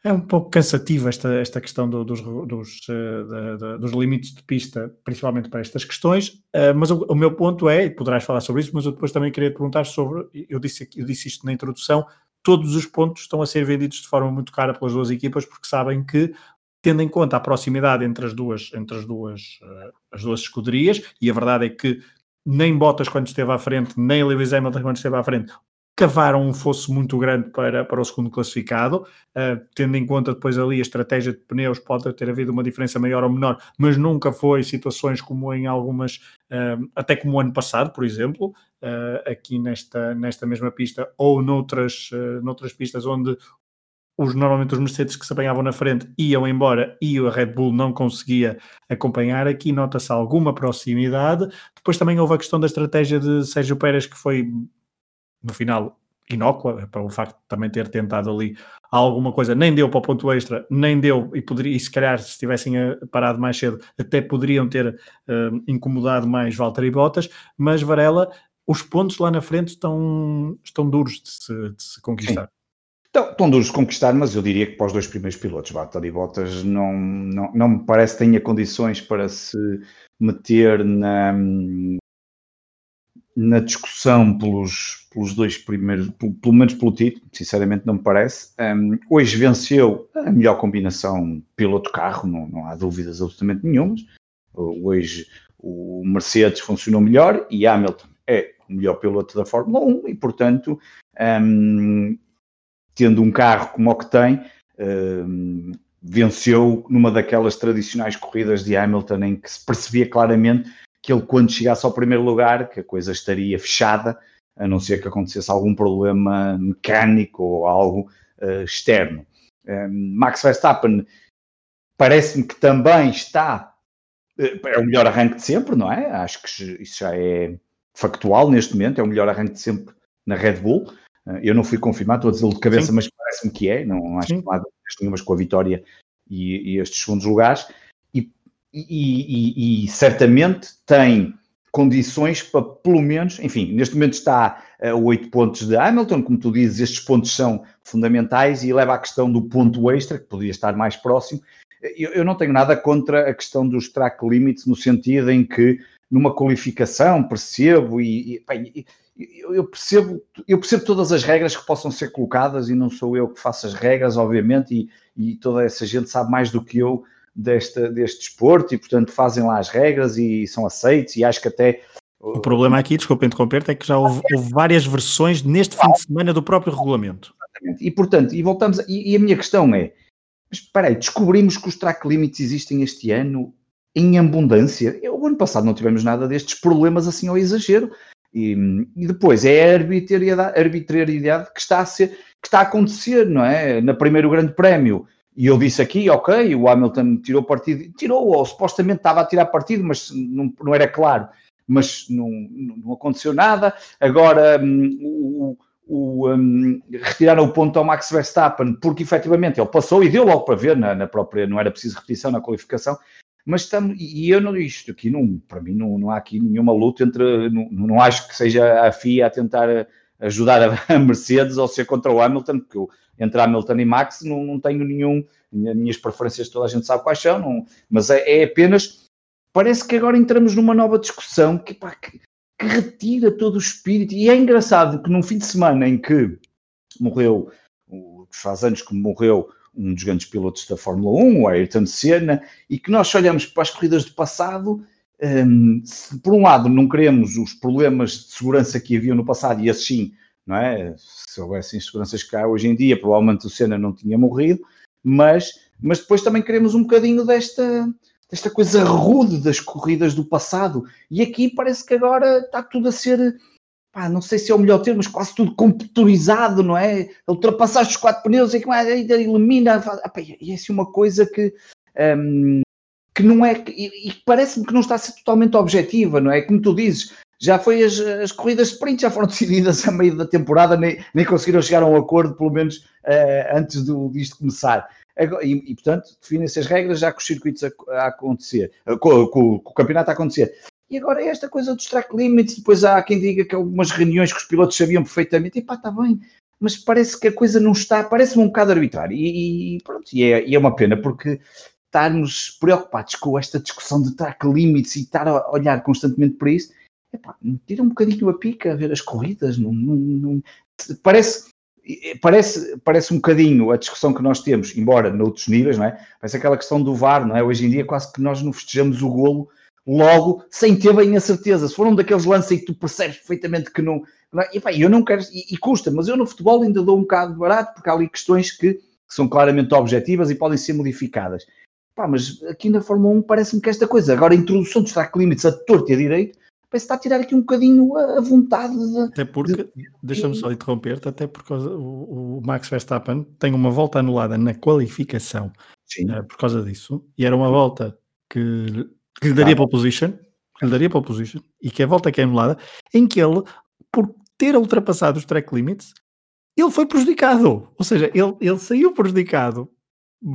[SPEAKER 1] é um pouco cansativo esta, esta questão do, dos, dos, uh, dos limites de pista, principalmente para estas questões, uh, mas o, o, meu ponto é, e poderás falar sobre isso, mas eu depois também queria te perguntar sobre, eu disse, eu disse isto na introdução, todos os pontos estão a ser vendidos de forma muito cara pelas duas equipas porque sabem que tendo em conta a proximidade entre as duas entre as duas uh, as duas escuderias e a verdade é que nem Bottas quando esteve à frente nem Lewis Hamilton quando esteve à frente cavaram um fosso muito grande para, para o segundo classificado, uh, tendo em conta depois ali a estratégia de pneus, pode ter havido uma diferença maior ou menor, mas nunca foi situações como em algumas, até como o ano passado, por exemplo, uh, aqui nesta, nesta mesma pista, ou noutras, noutras pistas onde os, normalmente os Mercedes que se apanhavam na frente iam embora e a Red Bull não conseguia acompanhar. Aqui nota-se alguma proximidade. Depois também houve a questão da estratégia de Sérgio Pérez, que foi no final inócua, para o facto de também ter tentado ali alguma coisa, nem deu para o ponto extra, nem deu, e, poderia, e se calhar se tivessem eh, parado mais cedo, até poderiam ter uh, incomodado mais Valtteri Bottas, mas Varela, os pontos lá na frente estão, estão duros de se, de se conquistar.
[SPEAKER 2] Estão, estão duros de conquistar, mas eu diria que para os dois primeiros pilotos, Valtteri Bottas não, não, não me parece que tenha condições para se meter na, na discussão pelos, pelos dois primeiros, pelo, pelo menos pelo título, sinceramente não me parece. Um, hoje venceu a melhor combinação piloto-carro, não, não há dúvidas absolutamente nenhumas. Hoje o Mercedes funcionou melhor e Hamilton é o melhor piloto da Fórmula 1 e, portanto, um, tendo um carro como o que tem, um, venceu numa daquelas tradicionais corridas de Hamilton em que se percebia claramente que ele, quando chegasse ao primeiro lugar, que a coisa estaria fechada, a não ser que acontecesse algum problema mecânico ou algo uh, externo. Um, ehm, Max Verstappen parece-me que também está, uh, é o melhor arranque de sempre, não é? Acho que isso já é factual neste momento, é o melhor arranque de sempre na Red Bull. Uh, eu não fui confirmado, estou a dizer de cabeça, Sim. mas parece-me que é, não acho Sim. que não há nenhumas com a vitória e, e estes segundos lugares e, e, e, certamente tem condições para pelo menos, enfim, neste momento está a 8 pontos de Hamilton, como tu dizes, estes pontos são fundamentais e leva à questão do ponto extra, que poderia estar mais próximo. Eu, eu não tenho nada contra a questão dos track limits, no sentido em que numa qualificação percebo e, e eu percebo, eu percebo todas as regras que possam ser colocadas e não sou eu que faço as regras, obviamente, e, e toda essa gente sabe mais do que eu deste, deste desporto e, portanto, fazem lá as regras e são aceitos e acho que até...
[SPEAKER 1] O problema aqui, desculpa interromper, é que já houve, houve várias versões neste fim de semana do próprio regulamento.
[SPEAKER 2] Exatamente. E, portanto, e voltamos, a, e, e, a minha questão é, mas espera aí, descobrimos que os track limits existem este ano em abundância. Eu, o ano passado não tivemos nada destes problemas assim ao exagero. E, e, depois é a arbitrariedade, arbitrariedade que está a ser, que está a acontecer, não é? Na primeiro grande prémio e eu disse aqui, ok, o Hamilton tirou partido, tirou, ou supostamente estava a tirar partido, mas não, não era claro. mas não, não aconteceu nada. Agora um, o, o, um, retiraram o ponto ao Max Verstappen, porque efetivamente ele passou e deu logo para ver na, na própria, não era preciso repetição na qualificação, mas estamos, e eu não isto aqui não, para mim não, não há aqui nenhuma luta entre, não, não acho que seja a FIA a tentar ajudar a, Mercedes ou ser contra o Hamilton, porque eu, entre Hamilton e Max não, não tenho nenhum, minhas preferências toda a gente sabe quais são, não, mas é, é, apenas, parece que agora entramos numa nova discussão que, pá, que que retira todo o espírito. E é engraçado que num fim de semana em que morreu, faz anos que morreu um dos grandes pilotos da Fórmula 1, o Ayrton Senna, e que nós olhamos para as corridas do passado, um, se, por um lado não queremos os problemas de segurança que havia no passado, e assim, não é? Se houvessem seguranças que há hoje em dia, provavelmente o Senna não tinha morrido, mas, mas depois também queremos um bocadinho desta desta coisa rude das corridas do passado. E aqui parece que agora está tudo a ser, pá, não sei se é o melhor termo, mas quase tudo computurizado, não é? Ultrapassar os quatro pneus e que mais elimina. e é assim uma coisa que. Que não é, e, e parece-me que não está a ser totalmente objetiva, não é? Como tu dizes, já foi as, as corridas sprint, já foram decididas a meio da temporada, nem, nem conseguiram chegar a um acordo, pelo menos uh, antes do, disto começar. E, e, portanto, definem-se as regras já com os circuitos a, a acontecer, com, com, com, o campeonato a acontecer. E agora é esta coisa dos track limits, depois há quem diga que algumas reuniões que os pilotos sabiam perfeitamente, e pá, está bem, mas parece que a coisa não está, parece-me um bocado arbitrário. E, e pronto, e é, e é uma pena, porque estarmos preocupados com esta discussão de track limits e estar a olhar constantemente para isso, epá, tira um bocadinho a pica a ver as corridas, não, não, não, parece parece, parece um bocadinho a discussão que nós temos, embora noutros níveis, não é? Parece aquela questão do VAR, não é? Hoje em dia quase que nós não festejamos o golo logo, sem ter bem a certeza. Se for um daqueles lances que tu percebes perfeitamente que não... não é? e, pá, eu não quero... E, e, custa, mas eu no futebol ainda dou um bocado barato, porque há ali questões que, que são claramente objetivas e podem ser modificadas. Pá, mas aqui na Fórmula 1 parece-me que esta coisa, agora a introdução dos track limits a torto e a direito, parece estar a tirar aqui um bocadinho a, vontade de.
[SPEAKER 1] Até porque, de... deixa-me só interromper-te, até porque o, o, Max Verstappen tem uma volta anulada na qualificação uh, por causa disso, e era uma volta que, que lhe daria ah. pole position, que lhe daria pole position, e que é a volta que é anulada, em que ele, por ter ultrapassado os track limits, ele foi prejudicado. Ou seja, ele, ele saiu prejudicado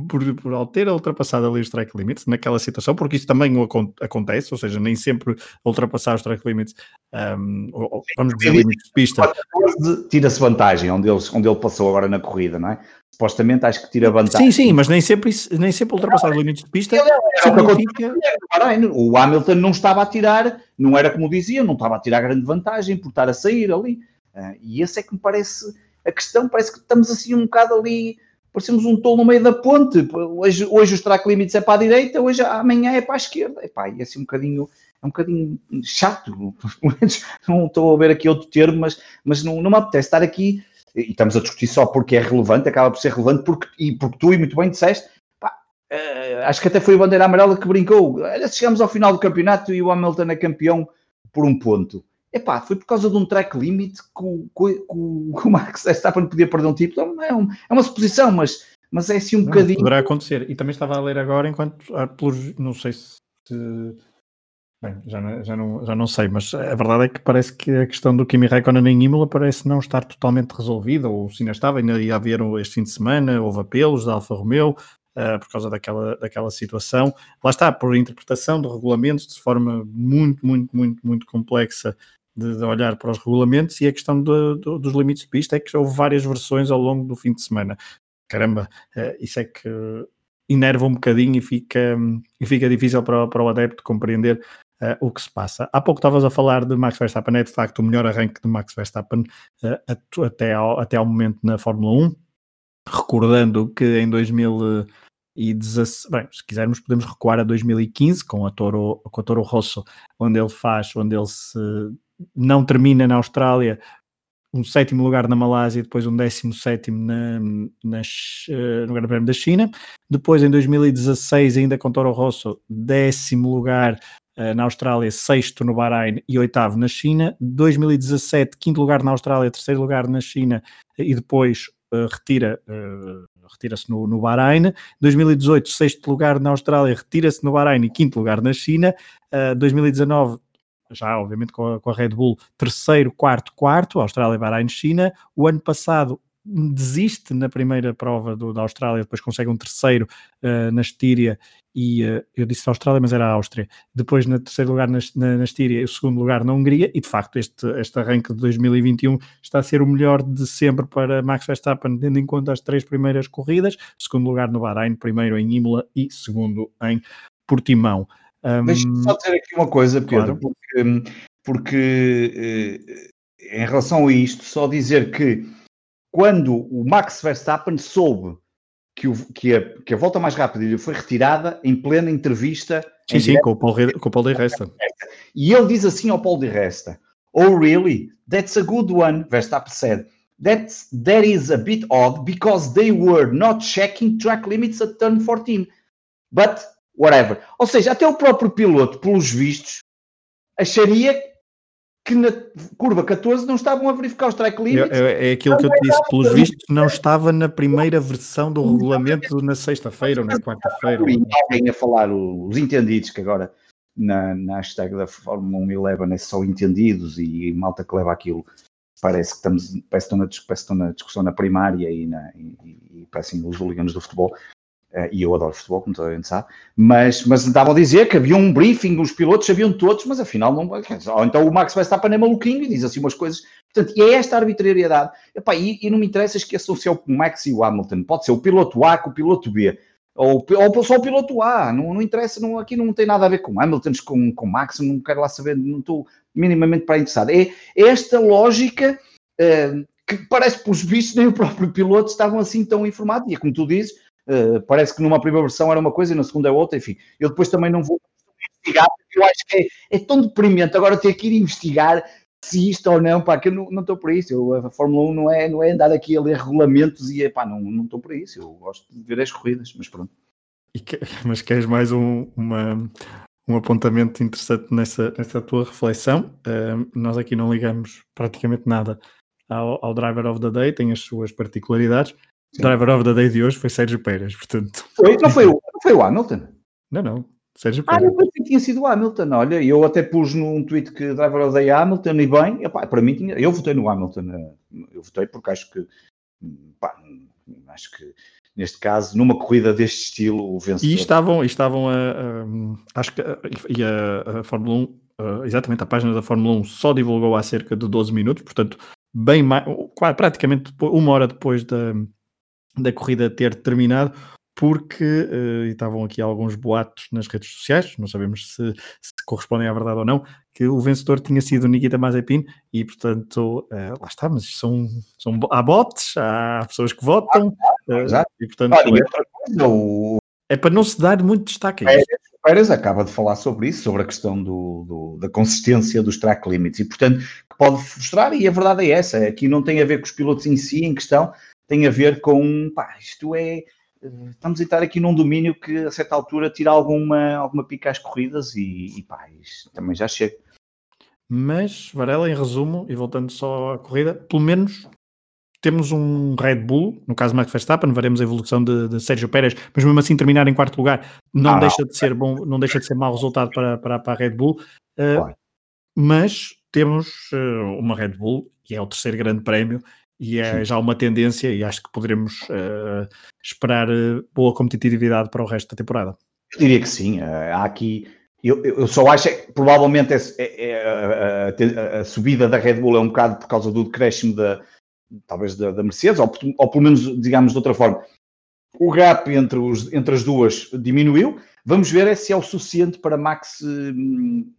[SPEAKER 1] por, por ao ter ultrapassado ali os track limits naquela situação, porque isso também acontece, ou seja, nem sempre ultrapassar os track limits, um, ou, vamos dizer, limites de pista.
[SPEAKER 2] Tira-se vantagem, onde ele, onde ele passou agora na corrida, não é? Supostamente acho que tira vantagem.
[SPEAKER 1] Sim, sim, mas nem sempre, nem sempre ultrapassar os limites de pista
[SPEAKER 2] significa... O Hamilton não estava a tirar, não era como dizia, não estava a tirar grande vantagem por estar a sair ali. Uh, e esse é que me parece a questão, parece que estamos assim um bocado ali parecemos um tolo no meio da ponte. Hoje, hoje os track limits é para a direita, hoje amanhã é para a esquerda. Epá, e é assim um bocadinho, é um bocadinho chato. Não estou a ver aqui outro termo, mas, mas não, não me apetece estar aqui e estamos a discutir só porque é relevante, acaba por ser relevante, porque, e porque tu e muito bem disseste, pá, uh, acho que até foi a bandeira amarela que brincou. Chegamos ao final do campeonato e o Hamilton é campeão por um ponto. Epá, foi por causa de um track limit que o, que o, que o Max Verstappen podia perder um título. É, um, é uma suposição, mas, mas é assim um não, bocadinho.
[SPEAKER 1] Poderá acontecer. E também estava a ler agora, enquanto, ah, pelos, não sei se. Bem, já não, já, não, já não sei, mas a verdade é que parece que a questão do Kimi Raikkonen em Imola parece não estar totalmente resolvida, ou se ainda estava, ainda ia haver este fim de semana, houve apelos da Alfa Romeo, uh, por causa daquela, daquela situação. Lá está, por interpretação de regulamentos de forma muito, muito, muito, muito complexa de, de, olhar para os regulamentos e a questão de, de, dos limites de pista é que houve várias versões ao longo do fim de semana. Caramba, uh, isso é que inerva um bocadinho e fica, e fica difícil para, para o adepto compreender Uh, o que se passa. Há pouco estavas a falar de Max Verstappen, é de facto o melhor arranque de Max Verstappen uh, até, ao, até ao momento na Fórmula 1. Recordando que em 2016, bem, se quisermos, podemos recuar a 2015 com a Toro, com a Toro Rosso, onde ele faz, onde ele se não termina na Austrália, um sétimo lugar na Malásia depois um décimo sétimo na, nas, uh, no Grande Prémio da China. Depois, em 2016, ainda com Toro Rosso, décimo lugar uh, na Austrália, sexto no Bahrein e oitavo na China. 2017, quinto lugar na Austrália, terceiro lugar na China e depois uh, retira, retira-se no, no Bahrein. 2018, sexto lugar na Austrália, retira-se no Bahrein e quinto lugar na China. 2019, já obviamente com a, com a Red Bull, terceiro, quarto, quarto, Austrália, Bahrein, China. O ano passado desiste na primeira prova do, da Austrália, depois consegue um terceiro uh, na Estíria e uh, eu disse Austrália, mas era a Áustria. Depois, no terceiro lugar na, na, na Estíria, e o segundo lugar na Hungria, e de facto este, este arranque de 2021 está a ser o melhor de sempre para Max Verstappen, tendo em conta as três primeiras corridas, segundo lugar no Bahrein, primeiro em Imola e segundo em Portimão.
[SPEAKER 2] Um, Deixa-me só dizer aqui uma coisa, Pedro, claro. porque, porque eh, em relação a isto, só dizer que quando o Max Verstappen soube que, o, que, a, que a volta mais rápida lhe foi retirada em plena entrevista.
[SPEAKER 1] Sim, sim, com o, Paul, com o Paul de Resta.
[SPEAKER 2] E ele diz assim ao Paul de Resta: Oh, really? That's a good one, Verstappen said. That's, that is a bit odd because they were not checking track limits at turn 14. But whatever. Ou seja, até o próprio piloto, pelos vistos, acharia que na curva 14 não estavam a verificar os track limits.
[SPEAKER 1] É, é aquilo que eu te disse, pelos vistos, não estava na primeira versão do regulamento na sexta-feira ou na quarta-feira.
[SPEAKER 2] Alguém a falar, os entendidos, que agora na, na hashtag da Fórmula 1 Eleven é só entendidos e, malta que leva aquilo. Parece que estamos, parece que estão na, parece que estão na discussão na primária e, na, e, e parecem os hooligans do futebol. Uh, e eu adoro futebol, como toda a gente sabe, mas, mas estavam a dizer que havia um briefing, os pilotos sabiam todos, mas afinal não. Ou então o Max vai estar para nem maluquinho e diz assim umas coisas. Portanto, é esta arbitrariedade. Epá, e, e não me interessa, esqueçam-se é o Max e o Hamilton. Pode ser o piloto A com o piloto B. Ou, ou só o piloto A, não, não interessa, não, aqui não tem nada a ver com Hamilton, com, com Max, não quero lá saber, não estou minimamente para interessado. É, é esta lógica uh, que parece, pelos vistos, nem o próprio piloto estavam assim tão informados, e é como tu dizes, Uh, parece que numa primeira versão era uma coisa e na segunda é outra, enfim. Eu depois também não vou investigar, porque eu acho que é, é tão deprimente agora ter que ir investigar se isto ou não, pá, que eu não estou por isso. Eu, a Fórmula 1 não é, não é andar aqui a ler regulamentos e, pá, não estou por isso. Eu gosto de ver as corridas, mas pronto.
[SPEAKER 1] Que, mas queres mais um, uma, um apontamento interessante nessa, nessa tua reflexão? Uh, nós aqui não ligamos praticamente nada ao, ao Driver of the Day, tem as suas particularidades. Driver of the Day de hoje foi Sérgio Pérez, portanto.
[SPEAKER 2] Foi, não, foi o, não foi o Hamilton?
[SPEAKER 1] Não, não. Sérgio
[SPEAKER 2] Pérez. Ah, eu pensei que tinha sido o Hamilton. Olha, eu até pus num tweet que Driver of the Day é Hamilton e bem, epá, para mim tinha. Eu votei no Hamilton. Eh, eu votei porque acho que. Pá, acho que neste caso, numa corrida deste estilo, o vencedor.
[SPEAKER 1] E estavam, estavam a, a acho que e a, a Fórmula 1, uh, exatamente a página da Fórmula 1 só divulgou há cerca de 12 minutos, portanto, bem mais, praticamente uma hora depois da, da corrida ter terminado, porque uh, estavam aqui alguns boatos nas redes sociais, não sabemos se, se, correspondem à verdade ou não, que o vencedor tinha sido Nikita Mazepin e, portanto, uh, lá está, mas são, são, há bots, há pessoas que votam, uh, e, portanto, é, o... é, para não se dar muito destaque a
[SPEAKER 2] isso. Pérez acaba de falar sobre isso, sobre a questão do, do, da consistência dos track limits, e, portanto, que pode frustrar, e a verdade é essa, aqui não tem a ver com os pilotos em si, em questão, tem a ver com, pá, isto é, estamos a estar aqui num domínio que a certa altura tira alguma, alguma pica às corridas e, e pá, isto também já chega.
[SPEAKER 1] Mas, Varela, em resumo, e voltando só à corrida, pelo menos temos um Red Bull, no caso Max Verstappen, veremos a evolução de, de Sérgio Pérez, mas mesmo assim terminar em quarto lugar não ah, deixa de ser bom, não deixa de ser mau resultado para, para, para a Red Bull. Uh, mas temos uh, uma Red Bull, que é o terceiro grande prémio, e é já uma tendência e acho que poderemos uh, esperar uh, boa competitividade para o resto da temporada.
[SPEAKER 2] Eu diria que sim, uh, há aqui eu, eu, só acho que provavelmente é, é, é, a, a, subida da Red Bull é um bocado por causa do decréscimo da talvez da, da Mercedes, ou, ou, pelo menos digamos de outra forma, o gap entre, os, entre as duas diminuiu. Vamos ver é se é o suficiente para Max hum,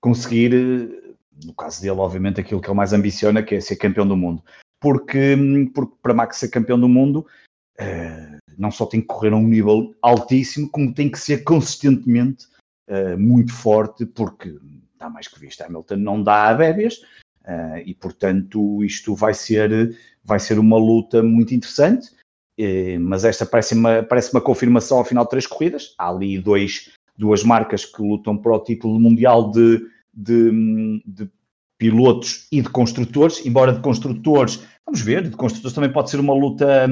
[SPEAKER 2] conseguir no caso dele, obviamente, aquilo que ele mais ambiciona, que é ser campeão do mundo. Porque, porque para Max ser campeão do mundo, uh, não só tem que correr a um nível altíssimo, como tem que ser consistentemente uh, muito forte, porque está mais que visto, Hamilton não dá a bébias, uh, e portanto isto vai ser, vai ser uma luta muito interessante, mas esta parece uma, parece uma confirmação ao final de três corridas, há ali dois, duas marcas que lutam para o título mundial de de, de pilotos e de construtores, embora de construtores, vamos ver, de construtores também pode ser uma luta,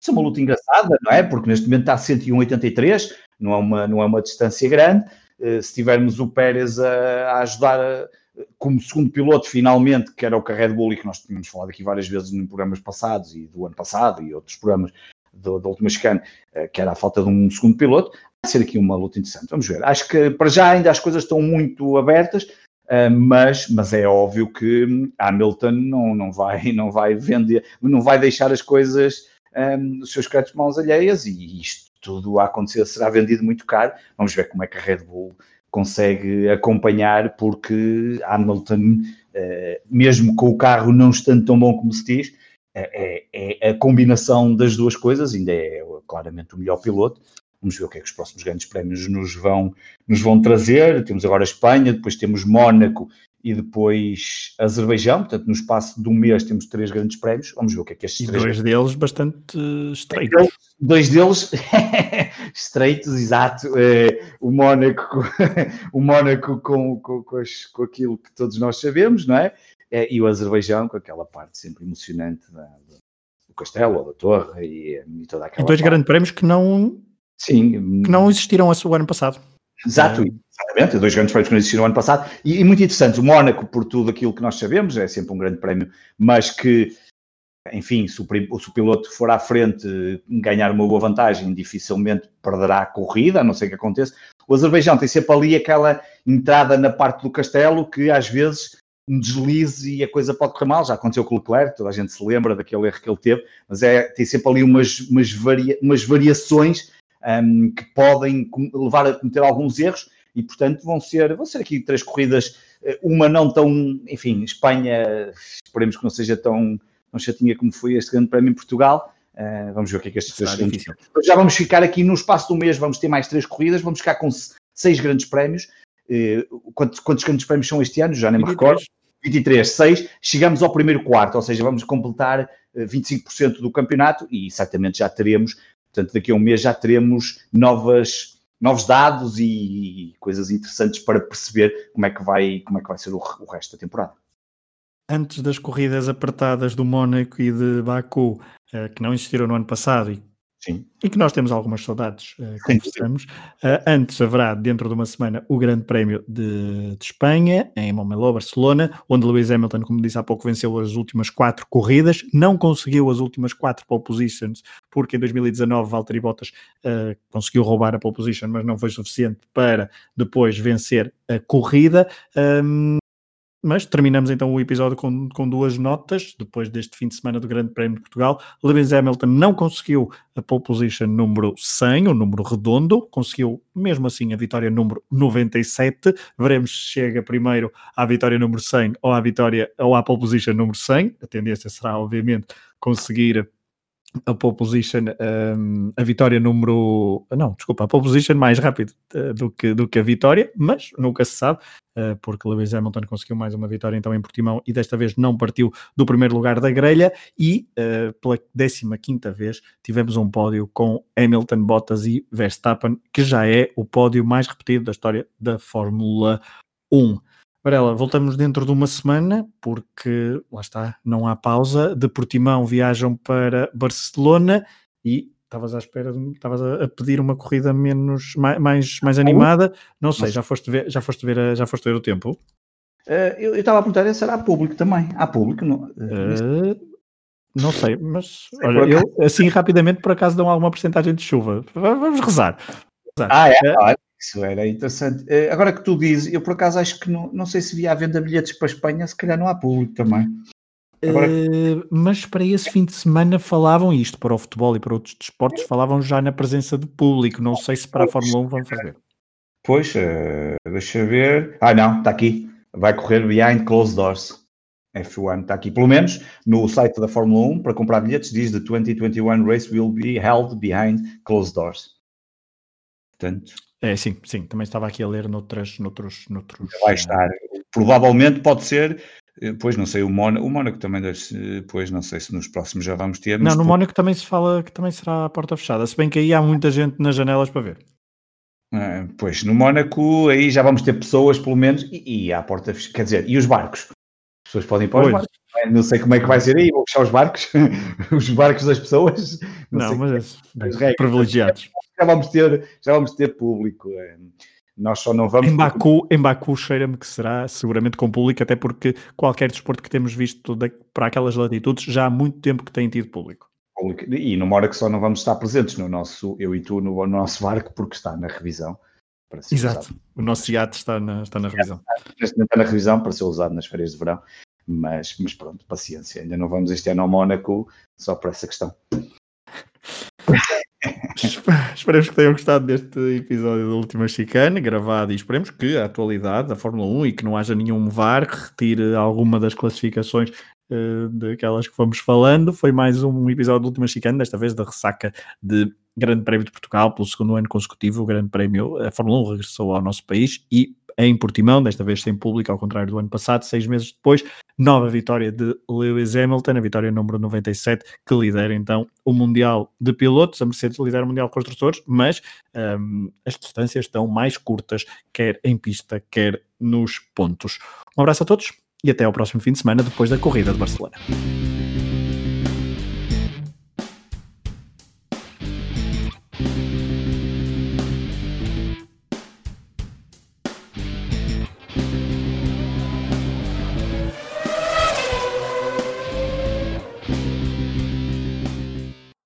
[SPEAKER 2] ser uma luta engraçada, não é? Porque neste momento está a 101,83, não é uma, não é uma distância grande, uh, se tivermos o Pérez a, a ajudar a, como segundo piloto, finalmente, que era o que a Red Bull e que nós tínhamos falado aqui várias vezes em programas passados e do ano passado e outros programas da última chicane, uh, que era a falta de um segundo piloto, ser aqui uma luta interessante. Vamos ver. Acho que para já ainda as coisas estão muito abertas. Uh, mas, mas é óbvio que Hamilton não, não, vai, não vai vender, não vai deixar as coisas um, os seus créditos mãos alheias e isto tudo a acontecer será vendido muito caro. Vamos ver como é que a Red Bull consegue acompanhar, porque Hamilton, uh, mesmo com o carro não estando tão bom como se diz, é, é, a combinação das duas coisas, ainda é claramente o melhor piloto. Vamos ver o que é que os próximos grandes prémios nos vão, nos vão trazer. Temos agora a Espanha, depois temos Mónaco e depois Azerbaijão. Portanto, no espaço de um mês temos três grandes prémios. Vamos ver o que é que estes
[SPEAKER 1] e
[SPEAKER 2] três...
[SPEAKER 1] dois deles bastante estreitos.
[SPEAKER 2] Dois deles estreitos, exato. É, o Mónaco, o Mónaco com, com, com, com, aquilo que todos nós sabemos, não é? é? E o Azerbaijão com aquela parte sempre emocionante da, do castelo, da torre e, e toda aquela.
[SPEAKER 1] E dois
[SPEAKER 2] parte.
[SPEAKER 1] grandes prémios que não
[SPEAKER 2] Sim.
[SPEAKER 1] Que não existiram o ano passado.
[SPEAKER 2] Exato, é. exatamente. Dois grandes prémios que não existiram no ano passado. E, e muito interessante. O Mónaco, por tudo aquilo que nós sabemos, é sempre um grande prémio, mas que, enfim, se o, se o piloto for à frente ganhar uma boa vantagem, dificilmente perderá a corrida, a não ser que aconteça. O Azerbaijão tem sempre ali aquela entrada na parte do castelo que às vezes um deslize e a coisa pode correr mal. Já aconteceu com o Leclerc, toda a gente se lembra daquele erro que ele teve, mas é, tem sempre ali umas, umas, varia, umas variações um, que podem levar a cometer alguns erros e, portanto, vão ser, vão ser aqui três corridas, eh, uma não tão, enfim, Espanha, esperemos que não seja tão, tão chatinha como foi este grande prémio em Portugal. Uh, vamos ver o que é que estes três. Já vamos ficar aqui no espaço do mês, vamos ter mais três corridas, vamos ficar com seis grandes prémios. Uh, quantos, quantos grandes prémios são este ano? Já nem 23. me recordo. 23, 6. Chegamos ao primeiro quarto, ou seja, vamos completar 25% do campeonato e certamente já teremos Portanto, daqui a um mês já teremos novas, novos dados e, coisas interessantes para perceber como é que vai, como é que vai ser o, o resto da temporada.
[SPEAKER 1] Antes das corridas apertadas do Mónaco e de Baku, eh, que não existiram no ano passado e Sim. E que nós temos algumas saudades, uh, confessamos. Uh, antes haverá, dentro de uma semana, o Grande Prémio de, de Espanha, em Montmeló, Barcelona, onde Lewis Hamilton, como disse há pouco, venceu as últimas quatro corridas, não conseguiu as últimas quatro pole positions, porque em 2019 Valtteri Bottas uh, conseguiu roubar a pole position, mas não foi suficiente para depois vencer a corrida. Um, mas terminamos então o episódio com, com duas notas, depois deste fim de semana do Grande Prémio de Portugal. Lewis Hamilton não conseguiu a pole position número 100, o número redondo, conseguiu mesmo assim a vitória número 97. Veremos se chega primeiro à vitória número 100 ou à vitória ou à pole position número 100. A tendência será, obviamente, conseguir a pole position, um, a vitória número. Não, desculpa, a pole position mais rápido uh, do, que, do que a vitória, mas nunca se sabe, uh, porque Lewis Hamilton conseguiu mais uma vitória então em Portimão e desta vez não partiu do primeiro lugar da grelha. E uh, pela 15 vez tivemos um pódio com Hamilton, Bottas e Verstappen, que já é o pódio mais repetido da história da Fórmula 1. Varela, voltamos dentro de uma semana, porque lá está, não há pausa. De Portimão viajam para Barcelona e estavas à espera, estavas a pedir uma corrida menos mais, mais animada. Não sei, já foste ver, já foste ver, já foste ver o tempo?
[SPEAKER 2] Uh, eu estava a perguntar se era público também. Há público? Não,
[SPEAKER 1] uh, não sei, mas olha, eu assim rapidamente por acaso dão alguma porcentagem de chuva. Vamos rezar.
[SPEAKER 2] Ah, é? Uh, isso era interessante. Eh, agora que tu dizes, eu por acaso acho que não, não sei se via a venda bilhetes para a Espanha, se calhar não há público também.
[SPEAKER 1] Agora... Uh, mas para esse fim de semana falavam isto, para o futebol e para outros desportos, falavam já na presença do público. Não sei se para a Fórmula 1 vão fazer.
[SPEAKER 2] Pois, uh, deixa ver. Ah, não, está aqui. Vai correr behind closed doors. F1 está aqui. Pelo menos no site da Fórmula 1, para comprar bilhetes, diz the 2021 race will be held behind closed doors. Portanto,
[SPEAKER 1] é, sim, sim, também estava aqui a ler noutras, noutros, noutros.
[SPEAKER 2] Vai estar. Provavelmente pode ser, eh, pois não sei, o Mónaco, o Mónaco também deve pois não sei se nos próximos já vamos ter.
[SPEAKER 1] Não, no por... Mónaco também se fala que também será a porta fechada, se bem que aí há muita gente nas janelas para ver.
[SPEAKER 2] É, pois, no Mónaco aí já vamos ter pessoas, pelo menos, e, e à porta fechada, quer dizer, e os barcos? As pessoas podem ir para os barcos. Não sei como é que vai ser aí, vou fechar os barcos, os barcos das pessoas.
[SPEAKER 1] Não, não mas, é, privilegiados
[SPEAKER 2] já vamos ter, já vamos ter público. É. Nós só não vamos.
[SPEAKER 1] Em Baku, em Baku cheira-me que será seguramente com público, até porque qualquer desporto que temos visto de, para aquelas latitudes já há muito tempo que tem tido público.
[SPEAKER 2] E numa hora que só não vamos estar presentes no nosso, eu e tu, no nosso barco, porque está na revisão.
[SPEAKER 1] Exato, usado. o nosso iate está na, está na revisão.
[SPEAKER 2] Está na revisão para ser usado nas férias de verão, mas, mas pronto, paciência. Ainda não vamos este ano ao Mónaco só por essa questão.
[SPEAKER 1] esperemos que tenham gostado deste episódio da Última Chicane, gravado e esperemos que a atualidade da Fórmula 1 e que não haja nenhum VAR que retire alguma das classificações uh, daquelas que fomos falando. Foi mais um episódio da Última Chicane, desta vez da ressaca de Grande Prémio de Portugal, pelo segundo ano consecutivo, o Grande Prémio, a Fórmula 1 regressou ao nosso país e em Portimão, desta vez sem público, ao contrário do ano passado, seis meses depois, nova vitória de Lewis Hamilton, a vitória número 97, que lidera então o Mundial de Pilotos. A Mercedes lidera o Mundial de Construtores, mas um, as distâncias estão mais curtas, quer em pista, quer nos pontos. Um abraço a todos e até ao próximo fim de semana depois da corrida de Barcelona.